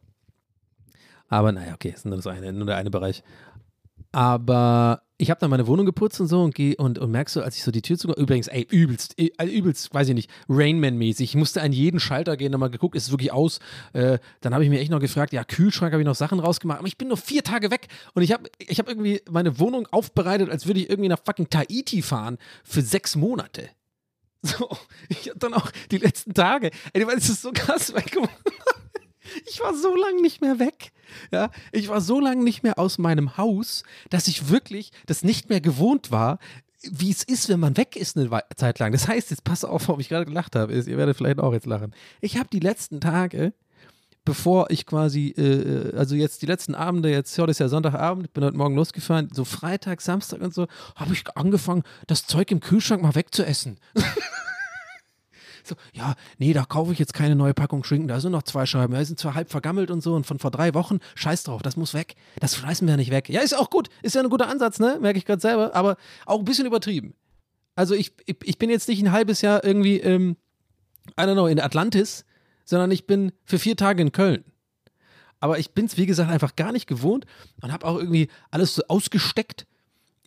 Aber naja, okay, ist nur, das eine, nur der eine Bereich. Aber ich habe dann meine Wohnung geputzt und so und gehe und, und merkst du, als ich so die Tür zu übrigens, ey, übelst, also übelst, weiß ich nicht, Rainman-mäßig. Ich musste an jeden Schalter gehen, nochmal geguckt, ist es wirklich aus. Äh, dann habe ich mir echt noch gefragt, ja, Kühlschrank habe ich noch Sachen rausgemacht, aber ich bin nur vier Tage weg und ich habe ich hab irgendwie meine Wohnung aufbereitet, als würde ich irgendwie nach fucking Tahiti fahren für sechs Monate. So, ich habe dann auch die letzten Tage, ey, es ist so krass, weil, guck mal, ich war so lange nicht mehr weg. Ja, ich war so lange nicht mehr aus meinem Haus, dass ich wirklich das nicht mehr gewohnt war, wie es ist, wenn man weg ist eine Zeit lang. Das heißt, jetzt pass auf, ob ich gerade gelacht habe. Ihr werdet vielleicht auch jetzt lachen. Ich habe die letzten Tage, bevor ich quasi, äh, also jetzt die letzten Abende, jetzt heute ist ja Sonntagabend, ich bin heute Morgen losgefahren, so Freitag, Samstag und so, habe ich angefangen, das Zeug im Kühlschrank mal wegzuessen. So, ja, nee, da kaufe ich jetzt keine neue Packung Schinken. Da sind noch zwei Scheiben. Die sind zwar halb vergammelt und so und von vor drei Wochen. Scheiß drauf, das muss weg. Das schmeißen wir nicht weg. Ja, ist auch gut. Ist ja ein guter Ansatz, ne? Merke ich gerade selber. Aber auch ein bisschen übertrieben. Also ich, ich, ich bin jetzt nicht ein halbes Jahr irgendwie, ähm, I don't know, in Atlantis, sondern ich bin für vier Tage in Köln. Aber ich bin es, wie gesagt, einfach gar nicht gewohnt und habe auch irgendwie alles so ausgesteckt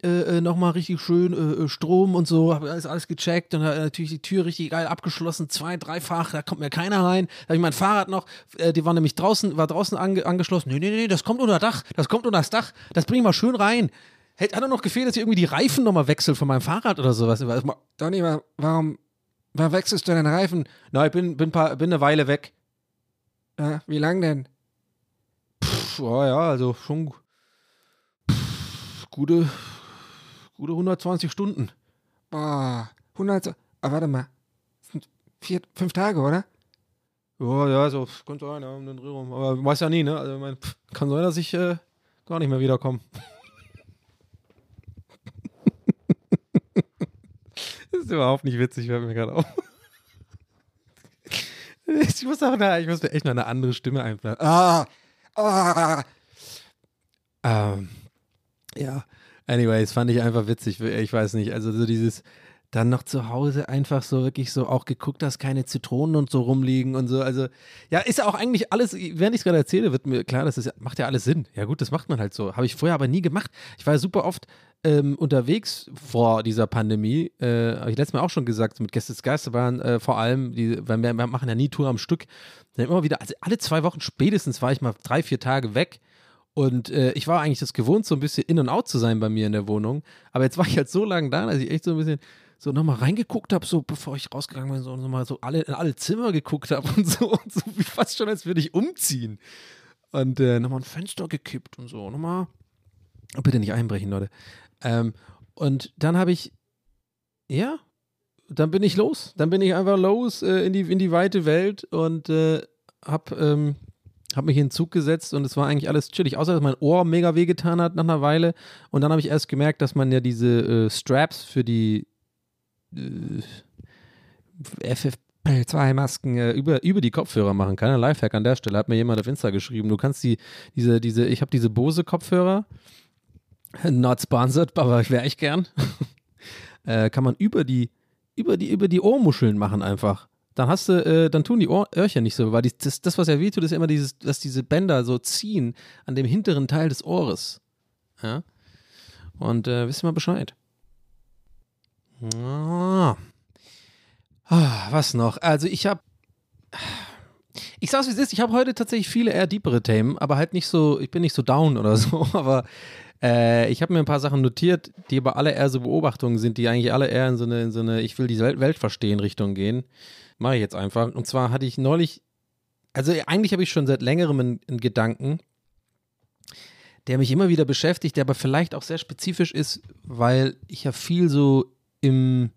äh, äh, nochmal richtig schön äh, äh, Strom und so, habe alles, alles gecheckt und äh, natürlich die Tür richtig geil abgeschlossen, zwei, dreifach, da kommt mir keiner rein. Da habe ich mein Fahrrad noch, äh, die war nämlich draußen, war draußen ange angeschlossen. Nee, nee, nee, das kommt unter Dach, das kommt unter das Dach, das bring ich mal schön rein. Hätte hat noch gefehlt, dass ich irgendwie die Reifen nochmal wechsel von meinem Fahrrad oder sowas. Donny, wa- warum, warum wechselst du deinen Reifen? Na, ich bin, bin, paar, bin eine Weile weg. Ja, wie lang denn? Puh, oh ja, also schon pff, gute, gute 120 Stunden. Boah, 100. Ah, warte mal. Das sind vier, fünf Tage, oder? Ja, ja, so könnte sein, ja, um den Dreh rum. Aber weiß ja nie, ne? Also, mein, pff, kann sein, dass ich äh, gar nicht mehr wiederkomme. das ist überhaupt nicht witzig, fällt mir gerade auf. ich muss auch, na, ich muss mir echt noch eine andere Stimme einfallen. Ah, ah, Ähm, ja, anyways, fand ich einfach witzig. Ich weiß nicht, also so dieses dann noch zu Hause einfach so wirklich so auch geguckt, dass keine Zitronen und so rumliegen und so. Also, ja, ist ja auch eigentlich alles, während ich es gerade erzähle, wird mir klar, das ist, macht ja alles Sinn. Ja, gut, das macht man halt so. Habe ich vorher aber nie gemacht. Ich war ja super oft ähm, unterwegs vor dieser Pandemie. Äh, Habe ich letztes Mal auch schon gesagt, mit Gästes Geisterbahn äh, vor allem, die, weil wir, wir machen ja nie Tour am Stück. Dann immer wieder, also alle zwei Wochen spätestens war ich mal drei, vier Tage weg. Und äh, ich war eigentlich das gewohnt, so ein bisschen in und out zu sein bei mir in der Wohnung. Aber jetzt war ich halt so lange da, dass ich echt so ein bisschen so nochmal reingeguckt habe, so bevor ich rausgegangen bin, so nochmal so alle, in alle Zimmer geguckt habe und so, und so wie fast schon, als würde ich umziehen. Und äh, nochmal ein Fenster gekippt und so, nochmal. Oh, bitte nicht einbrechen, Leute. Ähm, und dann habe ich, ja, dann bin ich los. Dann bin ich einfach los äh, in, die, in die weite Welt und äh, habe ähm, hab mich in den Zug gesetzt und es war eigentlich alles chillig, außer dass mein Ohr mega wehgetan hat nach einer Weile. Und dann habe ich erst gemerkt, dass man ja diese äh, Straps für die äh, FFP2-Masken äh, über, über die Kopfhörer machen kann. Ein Lifehack an der Stelle, hat mir jemand auf Insta geschrieben. Du kannst die, diese, diese, ich habe diese Bose-Kopfhörer, not sponsored, aber ich wäre echt gern. äh, kann man über die, über die, über die Ohrmuscheln machen einfach. Dann hast du, äh, dann tun die Ohr Öhrchen nicht so, weil die, das, das, was ja wehtut, ist immer dieses, dass diese Bänder so ziehen an dem hinteren Teil des Ohres. Ja. Und äh, wisst ihr mal Bescheid. Ah. Ah, was noch? Also ich habe ich sag's wie es ist, ich habe heute tatsächlich viele eher deepere Themen, aber halt nicht so, ich bin nicht so down oder so, aber äh, ich habe mir ein paar Sachen notiert, die aber alle eher so Beobachtungen sind, die eigentlich alle eher in so eine, in so eine ich will die Welt verstehen Richtung gehen. Mache ich jetzt einfach. Und zwar hatte ich neulich, also eigentlich habe ich schon seit längerem einen, einen Gedanken, der mich immer wieder beschäftigt, der aber vielleicht auch sehr spezifisch ist, weil ich ja viel so im,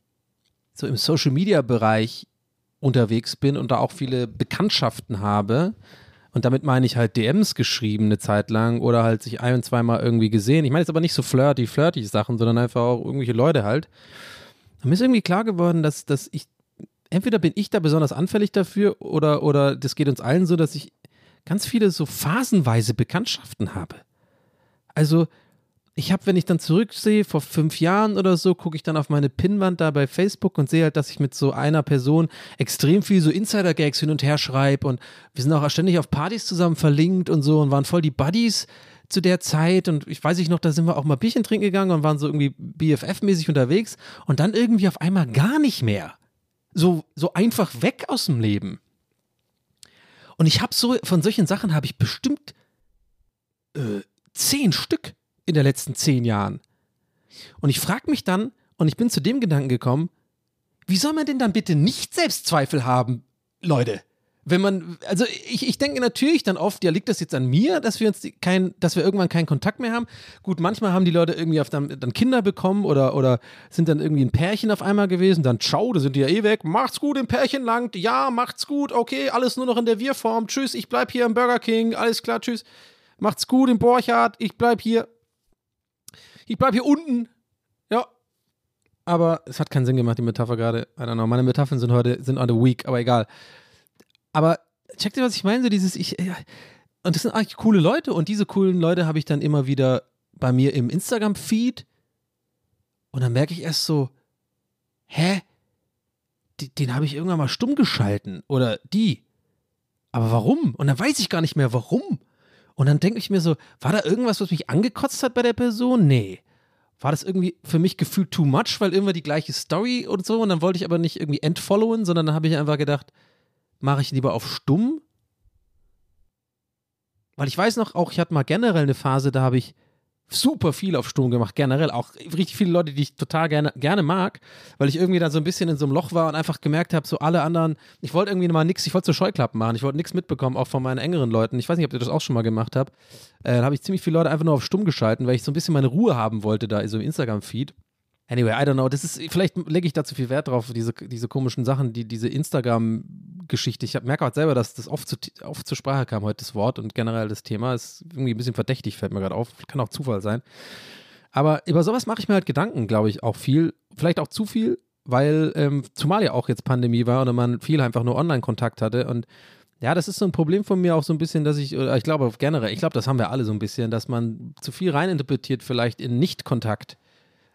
so im Social Media Bereich unterwegs bin und da auch viele Bekanntschaften habe. Und damit meine ich halt DMs geschrieben eine Zeit lang oder halt sich ein- und zweimal irgendwie gesehen. Ich meine jetzt aber nicht so flirty, flirty Sachen, sondern einfach auch irgendwelche Leute halt. Und mir ist irgendwie klar geworden, dass, dass ich, entweder bin ich da besonders anfällig dafür oder, oder das geht uns allen so, dass ich ganz viele so phasenweise Bekanntschaften habe. Also, ich habe, wenn ich dann zurücksehe, vor fünf Jahren oder so, gucke ich dann auf meine Pinnwand da bei Facebook und sehe halt, dass ich mit so einer Person extrem viel so Insider-Gags hin und her schreibe und wir sind auch ständig auf Partys zusammen verlinkt und so und waren voll die Buddies zu der Zeit und ich weiß nicht noch, da sind wir auch mal Bierchen trinken gegangen und waren so irgendwie BFF-mäßig unterwegs und dann irgendwie auf einmal gar nicht mehr. So, so einfach weg aus dem Leben. Und ich habe so, von solchen Sachen habe ich bestimmt äh, zehn Stück in den letzten zehn Jahren. Und ich frage mich dann, und ich bin zu dem Gedanken gekommen, wie soll man denn dann bitte nicht Selbstzweifel haben, Leute? Wenn man, also ich, ich denke natürlich dann oft, ja, liegt das jetzt an mir, dass wir uns kein, dass wir irgendwann keinen Kontakt mehr haben? Gut, manchmal haben die Leute irgendwie auf dann, dann Kinder bekommen oder, oder sind dann irgendwie ein Pärchen auf einmal gewesen, dann ciao, da sind die ja eh weg. Macht's gut im Pärchen lang, ja, macht's gut, okay, alles nur noch in der Wir-Form. Tschüss, ich bleib hier im Burger King, alles klar, tschüss. Macht's gut im Borchardt, ich bleib hier. Ich bleib hier unten. Ja. Aber es hat keinen Sinn gemacht, die Metapher gerade. I don't know. Meine Metaphern sind heute, sind heute weak, aber egal. Aber checkt ihr, was ich meine? So dieses, ich, ja, und das sind eigentlich coole Leute und diese coolen Leute habe ich dann immer wieder bei mir im Instagram-Feed und dann merke ich erst so, hä? Den habe ich irgendwann mal stumm geschalten oder die. Aber warum? Und dann weiß ich gar nicht mehr, warum. Und dann denke ich mir so, war da irgendwas, was mich angekotzt hat bei der Person? Nee. War das irgendwie für mich gefühlt too much, weil immer die gleiche Story und so und dann wollte ich aber nicht irgendwie entfollowen, sondern dann habe ich einfach gedacht, mache ich lieber auf stumm? Weil ich weiß noch, auch ich hatte mal generell eine Phase, da habe ich super viel auf stumm gemacht, generell. Auch richtig viele Leute, die ich total gerne, gerne mag, weil ich irgendwie dann so ein bisschen in so einem Loch war und einfach gemerkt habe, so alle anderen, ich wollte irgendwie mal nichts, ich wollte so Scheuklappen machen, ich wollte nichts mitbekommen, auch von meinen engeren Leuten. Ich weiß nicht, ob ihr das auch schon mal gemacht habt. Äh, da habe ich ziemlich viele Leute einfach nur auf stumm geschalten, weil ich so ein bisschen meine Ruhe haben wollte da, so im Instagram-Feed. Anyway, I don't know. Das ist, vielleicht lege ich da zu viel Wert drauf, diese, diese komischen Sachen, die, diese Instagram-Geschichte. Ich merke auch selber, dass das oft, zu, oft zur Sprache kam heute, das Wort und generell das Thema ist irgendwie ein bisschen verdächtig, fällt mir gerade auf. Kann auch Zufall sein. Aber über sowas mache ich mir halt Gedanken, glaube ich, auch viel. Vielleicht auch zu viel, weil, ähm, zumal ja auch jetzt Pandemie war und man viel einfach nur Online-Kontakt hatte und ja, das ist so ein Problem von mir auch so ein bisschen, dass ich, oder ich glaube generell, ich glaube, das haben wir alle so ein bisschen, dass man zu viel reininterpretiert vielleicht in Nicht-Kontakt.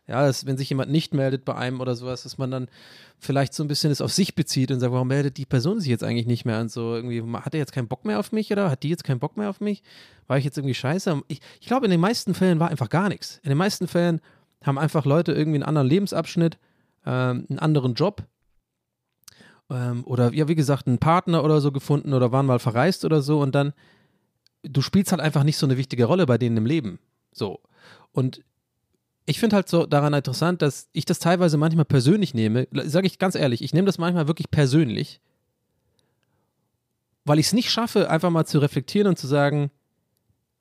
Ja, dass, wenn sich jemand nicht meldet bei einem oder sowas, dass man dann vielleicht so ein bisschen es auf sich bezieht und sagt, warum meldet die Person sich jetzt eigentlich nicht mehr und so irgendwie, hat er jetzt keinen Bock mehr auf mich oder hat die jetzt keinen Bock mehr auf mich? War ich jetzt irgendwie scheiße? Ich, ich glaube, in den meisten Fällen war einfach gar nichts. In den meisten Fällen haben einfach Leute irgendwie einen anderen Lebensabschnitt, ähm, einen anderen Job ähm, oder ja, wie gesagt, einen Partner oder so gefunden oder waren mal verreist oder so und dann, du spielst halt einfach nicht so eine wichtige Rolle bei denen im Leben. So. Und ich finde halt so daran interessant, dass ich das teilweise manchmal persönlich nehme. Sage ich ganz ehrlich, ich nehme das manchmal wirklich persönlich, weil ich es nicht schaffe, einfach mal zu reflektieren und zu sagen,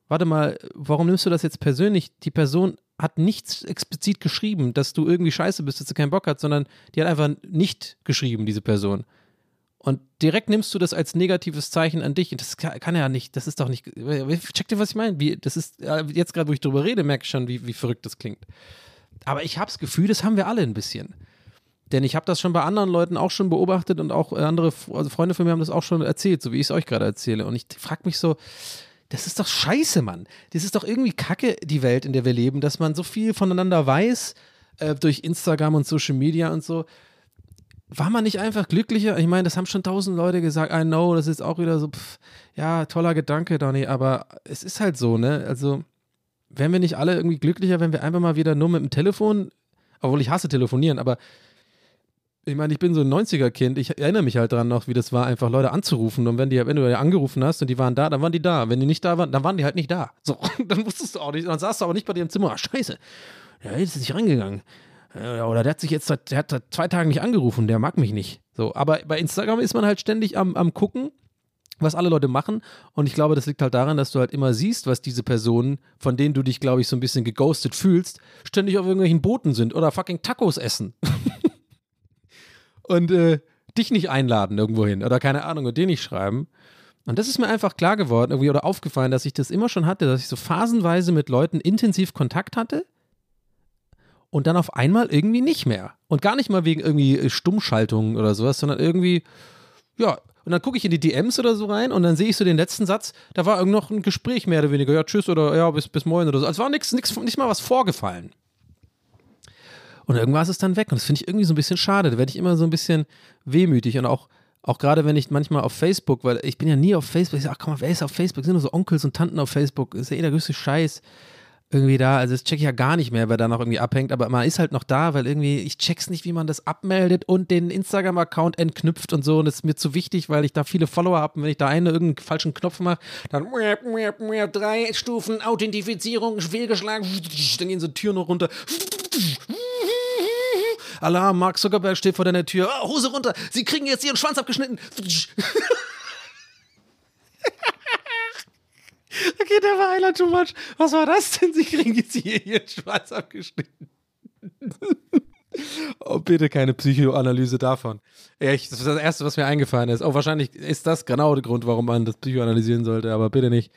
warte mal, warum nimmst du das jetzt persönlich? Die Person hat nichts explizit geschrieben, dass du irgendwie scheiße bist, dass du keinen Bock hast, sondern die hat einfach nicht geschrieben, diese Person. Und direkt nimmst du das als negatives Zeichen an dich. Und das kann, kann ja nicht, das ist doch nicht. Checkt ihr, was ich meine? Wie, das ist, äh, jetzt gerade, wo ich drüber rede, merke ich schon, wie, wie verrückt das klingt. Aber ich habe das Gefühl, das haben wir alle ein bisschen. Denn ich habe das schon bei anderen Leuten auch schon beobachtet und auch äh, andere also Freunde von mir haben das auch schon erzählt, so wie ich es euch gerade erzähle. Und ich frage mich so, das ist doch scheiße, Mann. Das ist doch irgendwie kacke, die Welt, in der wir leben, dass man so viel voneinander weiß äh, durch Instagram und Social Media und so. War man nicht einfach glücklicher? Ich meine, das haben schon tausend Leute gesagt. I know, das ist auch wieder so, pff, ja, toller Gedanke, Donny, aber es ist halt so, ne? Also, wären wir nicht alle irgendwie glücklicher, wenn wir einfach mal wieder nur mit dem Telefon, obwohl ich hasse telefonieren, aber ich meine, ich bin so ein 90er-Kind, ich erinnere mich halt dran noch, wie das war, einfach Leute anzurufen. Und wenn, die, wenn du angerufen hast und die waren da, dann waren die da. Wenn die nicht da waren, dann waren die halt nicht da. So, dann wusstest du auch nicht, dann saßt du auch nicht bei dir im Zimmer. Ah, scheiße, ja, jetzt ist nicht reingegangen. Oder der hat sich jetzt seit, der hat seit zwei Tagen nicht angerufen, der mag mich nicht. So, aber bei Instagram ist man halt ständig am, am gucken, was alle Leute machen. Und ich glaube, das liegt halt daran, dass du halt immer siehst, was diese Personen, von denen du dich, glaube ich, so ein bisschen geghostet fühlst, ständig auf irgendwelchen Booten sind oder fucking Tacos essen. und äh, dich nicht einladen irgendwo hin oder keine Ahnung und dir nicht schreiben. Und das ist mir einfach klar geworden irgendwie oder aufgefallen, dass ich das immer schon hatte, dass ich so phasenweise mit Leuten intensiv Kontakt hatte und dann auf einmal irgendwie nicht mehr. Und gar nicht mal wegen irgendwie äh, Stummschaltungen oder sowas, sondern irgendwie, ja, und dann gucke ich in die DMs oder so rein und dann sehe ich so den letzten Satz, da war irgend noch ein Gespräch mehr oder weniger, ja, tschüss oder ja, bis, bis morgen oder so. Also war nichts, nicht mal was vorgefallen. Und irgendwas ist dann weg. Und das finde ich irgendwie so ein bisschen schade. Da werde ich immer so ein bisschen wehmütig. Und auch, auch gerade wenn ich manchmal auf Facebook, weil ich bin ja nie auf Facebook, ich sage, ach komm mal, wer ist auf Facebook? sind nur so Onkels und Tanten auf Facebook. Ist ja eh der größte Scheiß irgendwie da. Also das check ich ja gar nicht mehr, wer da noch irgendwie abhängt, aber man ist halt noch da, weil irgendwie, ich check's nicht, wie man das abmeldet und den Instagram-Account entknüpft und so. Und das ist mir zu wichtig, weil ich da viele Follower habe. Und wenn ich da einen irgendeinen falschen Knopf mache, dann drei Stufen Authentifizierung, fehlgeschlagen, dann gehen so Türen noch runter. Alarm, Mark Zuckerberg steht vor deiner Tür. Oh, Hose runter, Sie kriegen jetzt Ihren Schwanz abgeschnitten. Okay, der war einer too much. Was war das denn? Sie kriegen jetzt hier Ihren Schwanz abgeschnitten. Oh, bitte keine Psychoanalyse davon. Echt, das ist das Erste, was mir eingefallen ist. Oh, wahrscheinlich ist das genau der Grund, warum man das psychoanalysieren sollte, aber bitte nicht.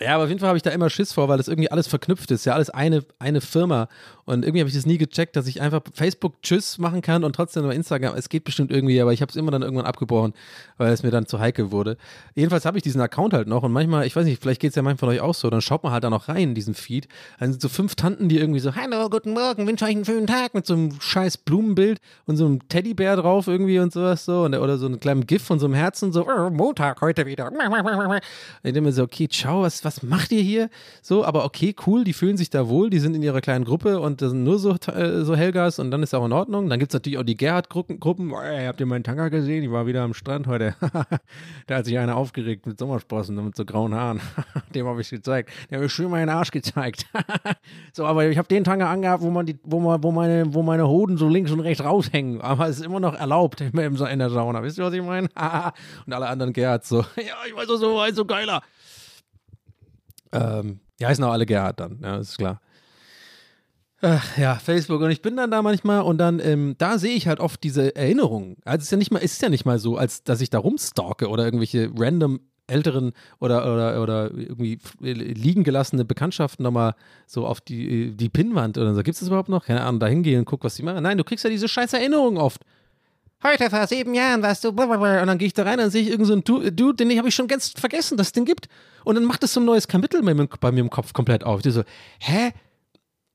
Ja, aber auf jeden Fall habe ich da immer Schiss vor, weil das irgendwie alles verknüpft ist. Ja, alles eine, eine Firma. Und irgendwie habe ich das nie gecheckt, dass ich einfach Facebook Tschüss machen kann und trotzdem über Instagram. Es geht bestimmt irgendwie, aber ich habe es immer dann irgendwann abgebrochen, weil es mir dann zu heikel wurde. Jedenfalls habe ich diesen Account halt noch und manchmal, ich weiß nicht, vielleicht geht es ja manchmal von euch auch so, dann schaut man halt da noch rein in diesen Feed. Dann sind so fünf Tanten, die irgendwie so, hallo, guten Morgen, wünsche euch einen schönen Tag mit so einem scheiß Blumenbild und so einem Teddybär drauf irgendwie und sowas so. Und, oder so einem kleinen GIF von so einem Herzen, so, oh, Montag heute wieder. Ich denke mir so, okay, ciao, was, was macht ihr hier? So, aber okay, cool, die fühlen sich da wohl, die sind in ihrer kleinen Gruppe und das sind nur so, äh, so Helgas und dann ist auch in Ordnung. Dann gibt es natürlich auch die Gerhard-Gruppen. Oh, habt ihr meinen Tanga gesehen? Ich war wieder am Strand heute. da hat sich einer aufgeregt mit Sommersprossen und mit so grauen Haaren. Dem habe ich gezeigt. Der hat mir schön meinen Arsch gezeigt. so, aber ich habe den Tanga angehabt, wo man die, wo man, wo meine, wo meine Hoden so links und rechts raushängen. Aber es ist immer noch erlaubt in der Sauna. Wisst ihr, was ich meine? und alle anderen Gerhard so, ja, ich weiß so, so, so geiler. Ähm, die heißen auch alle Gerhard dann, ja, ist klar. Ach, ja, Facebook und ich bin dann da manchmal und dann, ähm, da sehe ich halt oft diese Erinnerungen. Also es ist ja nicht mal, es ist ja nicht mal so, als dass ich da rumstalke oder irgendwelche random älteren oder, oder, oder irgendwie liegen gelassene Bekanntschaften nochmal so auf die, die Pinnwand oder so. Gibt es das überhaupt noch? Keine Ahnung, da hingehen und guck, was die machen. Nein, du kriegst ja diese scheiß Erinnerungen oft. Heute vor sieben Jahren warst du blablabla. und dann gehe ich da rein und sehe ich irgendeinen so Dude, den habe ich schon ganz vergessen, dass es den gibt. Und dann macht das so ein neues Kapitel bei mir, im Kopf komplett auf. Ich so, hä?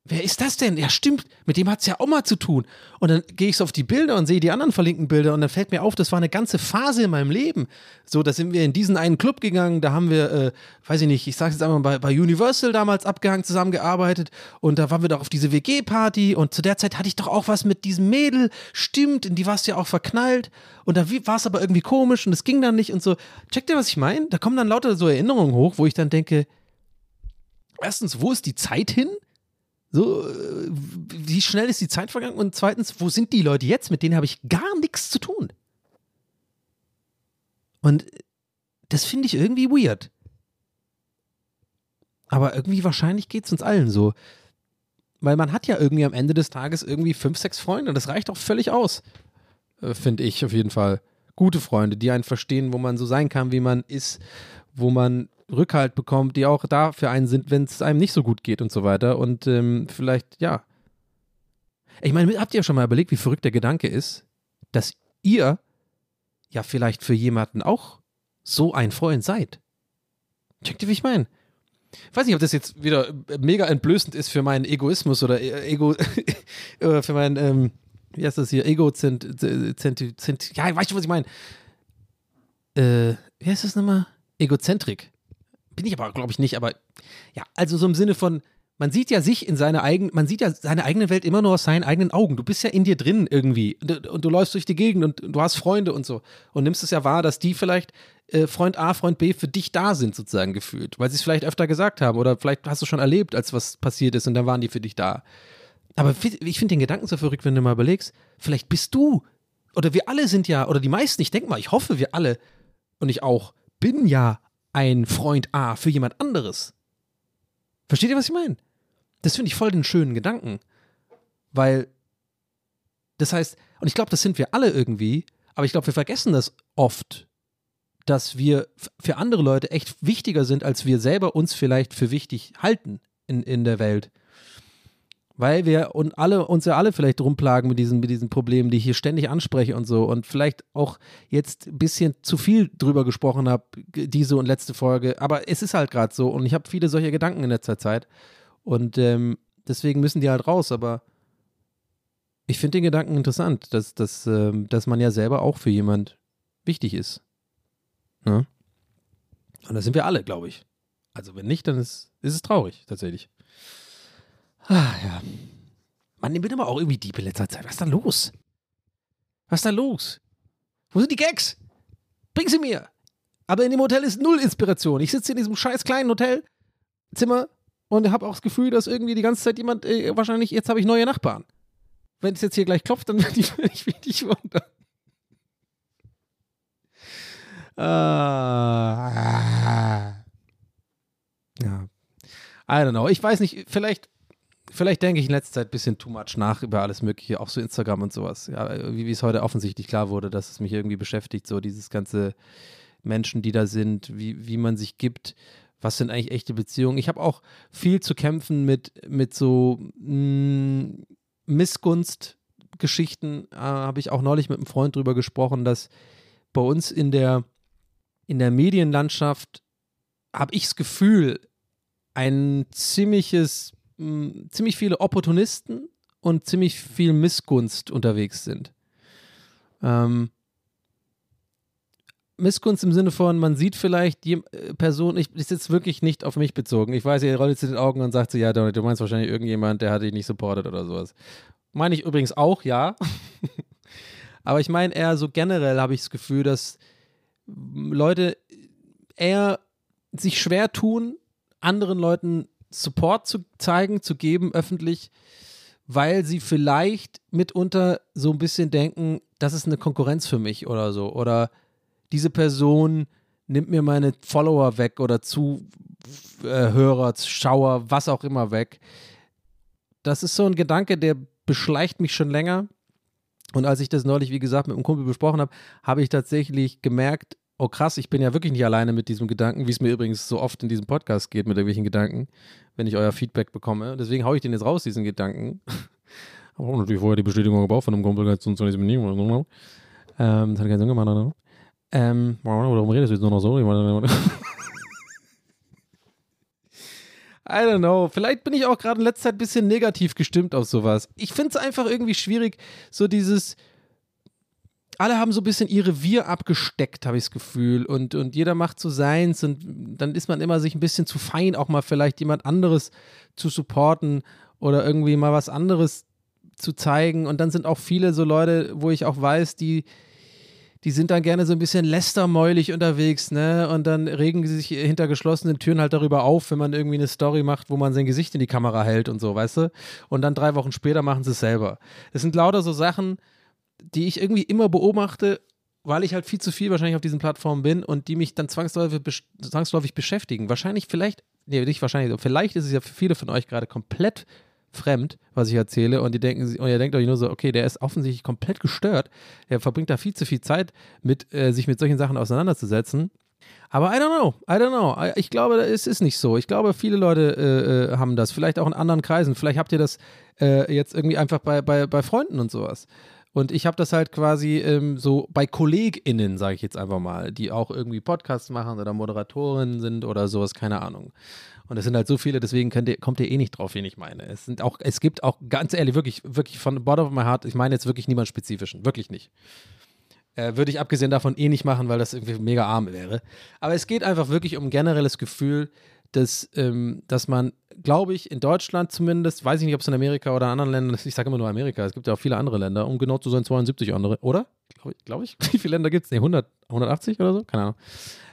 Wer ist das denn? Ja, stimmt, mit dem hat es ja auch mal zu tun. Und dann gehe ich so auf die Bilder und sehe die anderen verlinkten Bilder und dann fällt mir auf, das war eine ganze Phase in meinem Leben. So, da sind wir in diesen einen Club gegangen, da haben wir, äh, weiß ich nicht, ich sage jetzt einmal bei, bei Universal damals abgehangen, zusammengearbeitet und da waren wir doch auf diese WG-Party und zu der Zeit hatte ich doch auch was mit diesem Mädel, stimmt, in die warst du ja auch verknallt und da war es aber irgendwie komisch und es ging dann nicht und so. Checkt ihr, was ich meine? Da kommen dann lauter so Erinnerungen hoch, wo ich dann denke, erstens, wo ist die Zeit hin? So, äh, wie schnell ist die Zeit vergangen? Und zweitens, wo sind die Leute jetzt? Mit denen habe ich gar nichts zu tun. Und das finde ich irgendwie weird. Aber irgendwie wahrscheinlich geht es uns allen so. Weil man hat ja irgendwie am Ende des Tages irgendwie fünf, sechs Freunde. Das reicht auch völlig aus. Äh, finde ich auf jeden Fall. Gute Freunde, die einen verstehen, wo man so sein kann, wie man ist, wo man Rückhalt bekommt, die auch da für einen sind, wenn es einem nicht so gut geht und so weiter. Und ähm, vielleicht, ja. Ich meine, habt ihr schon mal überlegt, wie verrückt der Gedanke ist, dass ihr ja vielleicht für jemanden auch so ein Freund seid? Checkt ihr, wie ich meine? Weiß nicht, ob das jetzt wieder mega entblößend ist für meinen Egoismus oder äh, Ego, äh, für meinen, ähm, wie heißt das hier, Ego-Zent, Zent, Zent, ja, weißt du, was ich meine? Äh, wie heißt das nochmal? Egozentrik. Bin ich aber, glaube ich, nicht, aber ja, also so im Sinne von, man sieht ja sich in seiner eigenen, man sieht ja seine eigene Welt immer nur aus seinen eigenen Augen. Du bist ja in dir drin irgendwie und, und du läufst durch die Gegend und du hast Freunde und so und nimmst es ja wahr, dass die vielleicht äh, Freund A, Freund B für dich da sind sozusagen gefühlt, weil sie es vielleicht öfter gesagt haben oder vielleicht hast du schon erlebt, als was passiert ist und dann waren die für dich da. Aber ich finde den Gedanken so verrückt, wenn du mal überlegst, vielleicht bist du oder wir alle sind ja oder die meisten, ich denke mal, ich hoffe, wir alle und ich auch bin ja ein Freund A für jemand anderes. Versteht ihr, was ich meine? Das finde ich voll den schönen Gedanken. Weil, das heißt, und ich glaube, das sind wir alle irgendwie, aber ich glaube, wir vergessen das oft, dass wir für andere Leute echt wichtiger sind, als wir selber uns vielleicht für wichtig halten in, in der Welt. Weil wir und alle, uns ja alle vielleicht rumplagen mit diesen, mit diesen Problemen, die ich hier ständig anspreche und so. Und vielleicht auch jetzt ein bisschen zu viel drüber gesprochen habe, diese und letzte Folge. Aber es ist halt gerade so und ich habe viele solcher Gedanken in letzter Zeit. Und ähm, deswegen müssen die halt raus. Aber ich finde den Gedanken interessant, dass, dass, ähm, dass man ja selber auch für jemand wichtig ist. Ne? Und das sind wir alle, glaube ich. Also wenn nicht, dann ist, ist es traurig, tatsächlich. Ah, ja. Mann, ich bin aber auch irgendwie deep in letzter Zeit. Was ist da los? Was ist da los? Wo sind die Gags? Bring sie mir! Aber in dem Hotel ist null Inspiration. Ich sitze in diesem scheiß kleinen Hotelzimmer und habe auch das Gefühl, dass irgendwie die ganze Zeit jemand, äh, wahrscheinlich, jetzt habe ich neue Nachbarn. Wenn es jetzt hier gleich klopft, dann würde ich mich richtig wundern. Ah. Ja. I don't know. Ich weiß nicht, vielleicht, vielleicht denke ich in letzter Zeit ein bisschen too much nach über alles Mögliche, auch so Instagram und sowas. Ja, wie, wie es heute offensichtlich klar wurde, dass es mich irgendwie beschäftigt, so dieses ganze Menschen, die da sind, wie, wie man sich gibt, was sind eigentlich echte Beziehungen. Ich habe auch viel zu kämpfen mit, mit so mm, Missgunstgeschichten. Äh, habe ich auch neulich mit einem Freund drüber gesprochen, dass bei uns in der in der Medienlandschaft habe ich das Gefühl, ein ziemliches, mh, ziemlich viele Opportunisten und ziemlich viel Missgunst unterwegs sind. Ähm, Missgunst im Sinne von, man sieht vielleicht die äh, Person, ich ist jetzt wirklich nicht auf mich bezogen. Ich weiß, ihr rollt jetzt in den Augen und sagt so, ja, du meinst wahrscheinlich irgendjemand, der hat dich nicht supportet oder sowas. Meine ich übrigens auch, ja. Aber ich meine eher so generell habe ich das Gefühl, dass Leute eher sich schwer tun, anderen Leuten Support zu zeigen, zu geben, öffentlich, weil sie vielleicht mitunter so ein bisschen denken, das ist eine Konkurrenz für mich oder so. Oder diese Person nimmt mir meine Follower weg oder Zuhörer, Schauer, was auch immer weg. Das ist so ein Gedanke, der beschleicht mich schon länger. Und als ich das neulich, wie gesagt, mit einem Kumpel besprochen habe, habe ich tatsächlich gemerkt, oh krass, ich bin ja wirklich nicht alleine mit diesem Gedanken, wie es mir übrigens so oft in diesem Podcast geht mit irgendwelchen Gedanken, wenn ich euer Feedback bekomme. Deswegen haue ich den jetzt raus, diesen Gedanken. Aber auch natürlich vorher die Bestätigung gebraucht von einem Kumpel, jetzt sonst nicht nie. Ähm, das hat keinen Sinn gemacht, oder? Ähm, warum redest du jetzt nur noch so? I don't know. Vielleicht bin ich auch gerade in letzter Zeit ein bisschen negativ gestimmt auf sowas. Ich finde es einfach irgendwie schwierig, so dieses. Alle haben so ein bisschen ihre Wir abgesteckt, habe ich das Gefühl. Und, und jeder macht so seins. Und dann ist man immer sich ein bisschen zu fein, auch mal vielleicht jemand anderes zu supporten oder irgendwie mal was anderes zu zeigen. Und dann sind auch viele so Leute, wo ich auch weiß, die, die sind dann gerne so ein bisschen lästermäulig unterwegs, ne? Und dann regen sie sich hinter geschlossenen Türen halt darüber auf, wenn man irgendwie eine Story macht, wo man sein Gesicht in die Kamera hält und so, weißt du? Und dann drei Wochen später machen sie es selber. Das sind lauter so Sachen, die ich irgendwie immer beobachte, weil ich halt viel zu viel wahrscheinlich auf diesen Plattformen bin und die mich dann zwangsläufig, zwangsläufig beschäftigen. Wahrscheinlich, vielleicht, nee, nicht wahrscheinlich, vielleicht ist es ja für viele von euch gerade komplett fremd, was ich erzähle. Und, die denken, und ihr denkt euch nur so, okay, der ist offensichtlich komplett gestört. Er verbringt da viel zu viel Zeit mit, äh, sich mit solchen Sachen auseinanderzusetzen. Aber I don't know, I don't know. Ich glaube, es ist nicht so. Ich glaube, viele Leute äh, äh, haben das. Vielleicht auch in anderen Kreisen. Vielleicht habt ihr das äh, jetzt irgendwie einfach bei, bei, bei Freunden und sowas. Und ich habe das halt quasi ähm, so bei KollegInnen, sage ich jetzt einfach mal, die auch irgendwie Podcasts machen oder Moderatorinnen sind oder sowas, keine Ahnung. Und es sind halt so viele, deswegen ihr, kommt ihr eh nicht drauf, wen ich meine. Es sind auch, es gibt auch ganz ehrlich, wirklich, wirklich von bottom of my heart, ich meine jetzt wirklich niemand spezifischen, wirklich nicht. Äh, würde ich abgesehen davon eh nicht machen, weil das irgendwie mega arm wäre. Aber es geht einfach wirklich um generelles Gefühl, dass, ähm, dass man, glaube ich, in Deutschland zumindest, weiß ich nicht, ob es in Amerika oder anderen Ländern ist, ich sage immer nur Amerika, es gibt ja auch viele andere Länder, um genau zu sein, 72 andere, oder? Glaube ich, glaub ich. Wie viele Länder gibt es? Nee, 100, 180 oder so? Keine Ahnung.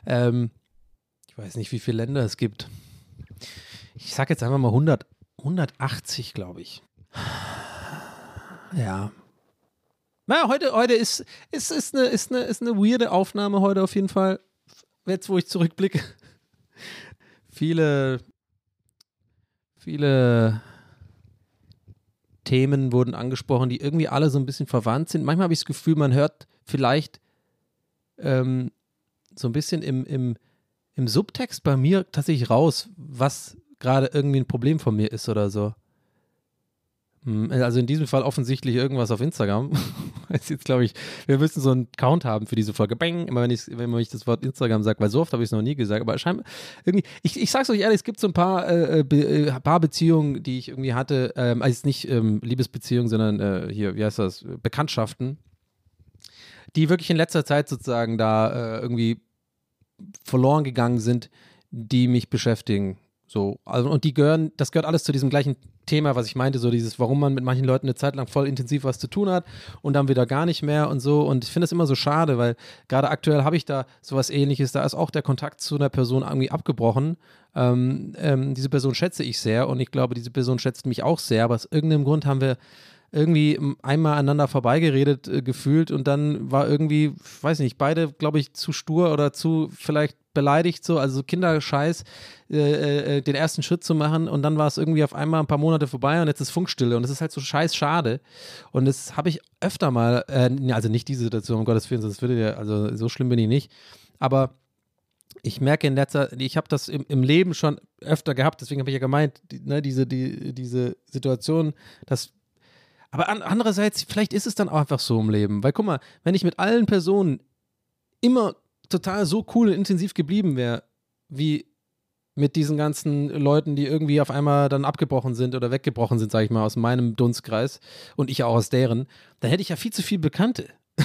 Ähm, ich weiß nicht, wie viele Länder es gibt. Ich sage jetzt einfach mal 100, 180, glaube ich. Ja, naja, heute, heute ist, ist, ist, eine, ist, eine, ist eine weirde Aufnahme heute auf jeden Fall. Jetzt, wo ich zurückblicke. Viele, viele Themen wurden angesprochen, die irgendwie alle so ein bisschen verwandt sind. Manchmal habe ich das Gefühl, man hört vielleicht ähm, so ein bisschen im, im, im Subtext bei mir tatsächlich raus, was gerade irgendwie ein Problem von mir ist oder so. Hm, also in diesem Fall offensichtlich irgendwas auf Instagram. jetzt glaube ich, wir müssen so einen Count haben für diese Folge. Bang, immer wenn ich, wenn ich das Wort Instagram sage, weil so oft habe ich es noch nie gesagt, aber scheinbar irgendwie, ich, ich es euch ehrlich, es gibt so ein paar, äh, äh Be äh, paar Beziehungen, die ich irgendwie hatte, ähm, also nicht ähm, Liebesbeziehungen, sondern äh, hier, wie heißt das, Bekanntschaften, die wirklich in letzter Zeit sozusagen da äh, irgendwie verloren gegangen sind, die mich beschäftigen. So, also, und die gehören, das gehört alles zu diesem gleichen Thema, was ich meinte, so dieses, warum man mit manchen Leuten eine Zeit lang voll intensiv was zu tun hat und dann wieder gar nicht mehr und so. Und ich finde es immer so schade, weil gerade aktuell habe ich da sowas ähnliches, da ist auch der Kontakt zu einer Person irgendwie abgebrochen. Ähm, ähm, diese Person schätze ich sehr und ich glaube, diese Person schätzt mich auch sehr, aber aus irgendeinem Grund haben wir irgendwie einmal aneinander vorbeigeredet äh, gefühlt und dann war irgendwie, weiß nicht, beide, glaube ich, zu stur oder zu vielleicht beleidigt, so, also Kinderscheiß, äh, äh, äh, den ersten Schritt zu machen und dann war es irgendwie auf einmal ein paar Monate vorbei und jetzt ist Funkstille und es ist halt so scheiß schade. Und das habe ich öfter mal, äh, also nicht diese Situation, um Gottes Willen, das würde ja, also so schlimm bin ich nicht, aber ich merke in letzter, ich habe das im, im, Leben schon öfter gehabt, deswegen habe ich ja gemeint, die, ne, diese, die, diese Situation, dass aber an, andererseits, vielleicht ist es dann auch einfach so im Leben. Weil guck mal, wenn ich mit allen Personen immer total so cool und intensiv geblieben wäre, wie mit diesen ganzen Leuten, die irgendwie auf einmal dann abgebrochen sind oder weggebrochen sind, sage ich mal, aus meinem Dunstkreis und ich auch aus deren, dann hätte ich ja viel zu viel Bekannte.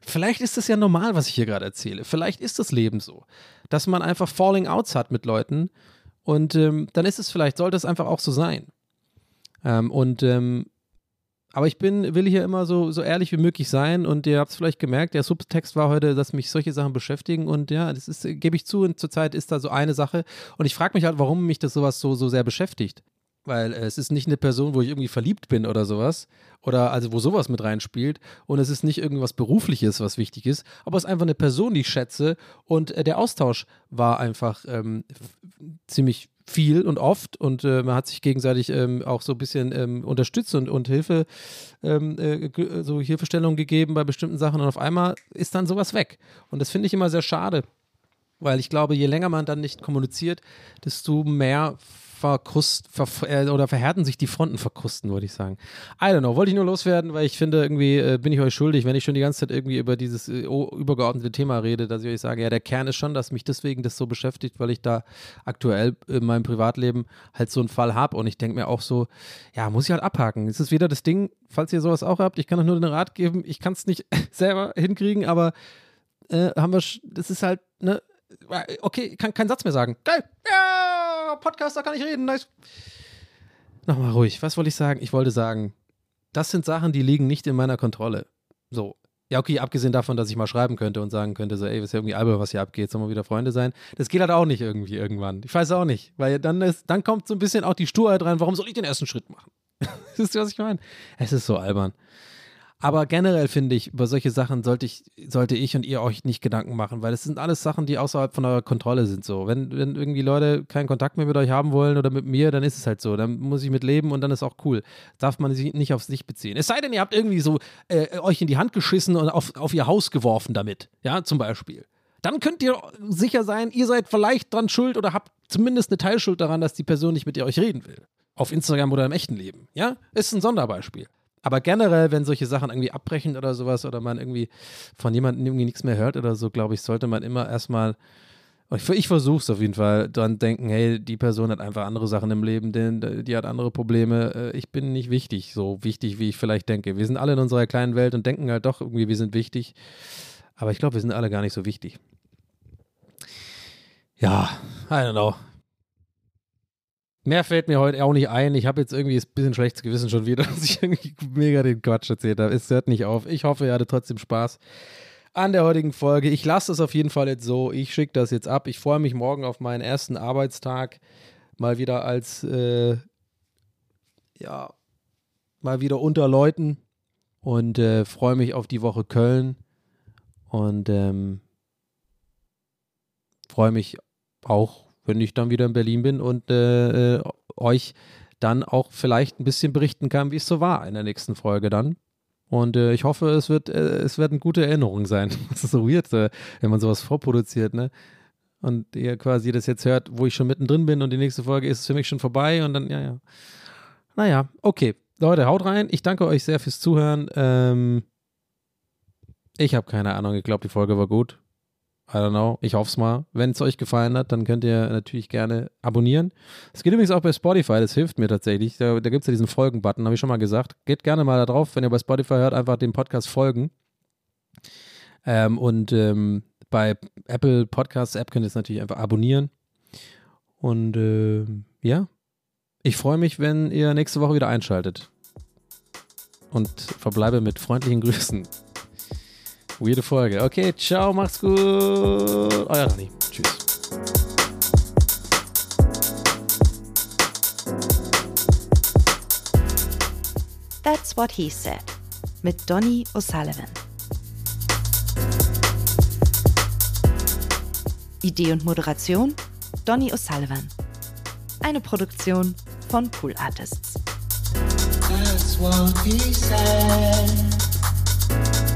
Vielleicht ist das ja normal, was ich hier gerade erzähle. Vielleicht ist das Leben so, dass man einfach Falling Outs hat mit Leuten und ähm, dann ist es vielleicht, sollte es einfach auch so sein. Ähm, und ähm, aber ich bin, will hier immer so, so ehrlich wie möglich sein und ihr habt es vielleicht gemerkt, der Subtext war heute, dass mich solche Sachen beschäftigen und ja, das ist, gebe ich zu, und zurzeit ist da so eine Sache und ich frage mich halt, warum mich das sowas so, so sehr beschäftigt. Weil es ist nicht eine Person, wo ich irgendwie verliebt bin oder sowas. Oder also wo sowas mit reinspielt. Und es ist nicht irgendwas Berufliches, was wichtig ist. Aber es ist einfach eine Person, die ich schätze. Und äh, der Austausch war einfach ähm, ziemlich viel und oft und äh, man hat sich gegenseitig ähm, auch so ein bisschen ähm, unterstützt und, und Hilfe, ähm, äh, so Hilfestellung gegeben bei bestimmten Sachen und auf einmal ist dann sowas weg. Und das finde ich immer sehr schade, weil ich glaube, je länger man dann nicht kommuniziert, desto mehr verkrust, ver, äh, oder verhärten sich die Fronten, verkrusten, würde ich sagen. I don't know, wollte ich nur loswerden, weil ich finde, irgendwie äh, bin ich euch schuldig, wenn ich schon die ganze Zeit irgendwie über dieses äh, übergeordnete Thema rede, dass ich euch sage, ja, der Kern ist schon, dass mich deswegen das so beschäftigt, weil ich da aktuell in meinem Privatleben halt so einen Fall habe und ich denke mir auch so, ja, muss ich halt abhaken. Es ist wieder das Ding, falls ihr sowas auch habt, ich kann euch nur den Rat geben, ich kann es nicht selber hinkriegen, aber äh, haben wir, das ist halt, ne, okay, kann keinen Satz mehr sagen. Geil, ja! Podcaster kann ich reden, nice. Nochmal ruhig, was wollte ich sagen? Ich wollte sagen, das sind Sachen, die liegen nicht in meiner Kontrolle. So. Ja, okay, abgesehen davon, dass ich mal schreiben könnte und sagen könnte, so, ey, ist ja irgendwie albern, was hier abgeht, sollen wir wieder Freunde sein? Das geht halt auch nicht irgendwie irgendwann. Ich weiß auch nicht, weil dann, ist, dann kommt so ein bisschen auch die Sturheit rein, warum soll ich den ersten Schritt machen? Wisst ihr, was ich meine? Es ist so albern. Aber generell finde ich, über solche Sachen sollte ich, sollte ich und ihr euch nicht Gedanken machen, weil es sind alles Sachen, die außerhalb von eurer Kontrolle sind. So, wenn, wenn irgendwie Leute keinen Kontakt mehr mit euch haben wollen oder mit mir, dann ist es halt so. Dann muss ich mit leben und dann ist auch cool. Darf man sich nicht auf sich beziehen. Es sei denn, ihr habt irgendwie so äh, euch in die Hand geschissen und auf, auf ihr Haus geworfen damit. Ja, zum Beispiel. dann könnt ihr sicher sein, ihr seid vielleicht dran schuld oder habt zumindest eine Teilschuld daran, dass die Person nicht mit euch reden will. Auf Instagram oder im echten Leben. Ja, ist ein Sonderbeispiel. Aber generell, wenn solche Sachen irgendwie abbrechen oder sowas oder man irgendwie von jemandem irgendwie nichts mehr hört oder so, glaube ich, sollte man immer erstmal, ich, ich versuche es auf jeden Fall, dann denken, hey, die Person hat einfach andere Sachen im Leben, denn die hat andere Probleme. Äh, ich bin nicht wichtig, so wichtig, wie ich vielleicht denke. Wir sind alle in unserer kleinen Welt und denken halt doch irgendwie, wir sind wichtig. Aber ich glaube, wir sind alle gar nicht so wichtig. Ja, I don't know. Mehr fällt mir heute auch nicht ein. Ich habe jetzt irgendwie ein bisschen schlechtes Gewissen schon wieder, dass ich irgendwie mega den Quatsch erzählt habe. Es hört nicht auf. Ich hoffe, ihr hattet trotzdem Spaß an der heutigen Folge. Ich lasse es auf jeden Fall jetzt so. Ich schicke das jetzt ab. Ich freue mich morgen auf meinen ersten Arbeitstag. Mal wieder als, äh, ja, mal wieder unter Leuten. Und äh, freue mich auf die Woche Köln. Und ähm, freue mich auch wenn ich dann wieder in Berlin bin und äh, äh, euch dann auch vielleicht ein bisschen berichten kann, wie es so war in der nächsten Folge dann. Und äh, ich hoffe, es wird, äh, es werden gute Erinnerungen sein. Das ist so weird, äh, wenn man sowas vorproduziert, ne? Und ihr quasi das jetzt hört, wo ich schon mittendrin bin und die nächste Folge ist für mich schon vorbei und dann, ja, ja. Naja, okay. Leute, haut rein. Ich danke euch sehr fürs Zuhören. Ähm, ich habe keine Ahnung. Ich glaube, die Folge war gut. I don't know. Ich hoffe es mal. Wenn es euch gefallen hat, dann könnt ihr natürlich gerne abonnieren. Es geht übrigens auch bei Spotify, das hilft mir tatsächlich. Da, da gibt es ja diesen Folgen-Button, habe ich schon mal gesagt. Geht gerne mal da drauf, wenn ihr bei Spotify hört, einfach dem Podcast folgen. Ähm, und ähm, bei Apple Podcasts App könnt ihr es natürlich einfach abonnieren. Und äh, ja, ich freue mich, wenn ihr nächste Woche wieder einschaltet. Und verbleibe mit freundlichen Grüßen. Weirde Folge. Okay, ciao, macht's gut. Euer Rani. Tschüss. That's What He Said mit Donny O'Sullivan. Idee und Moderation Donny O'Sullivan. Eine Produktion von Pool Artists. That's what he said.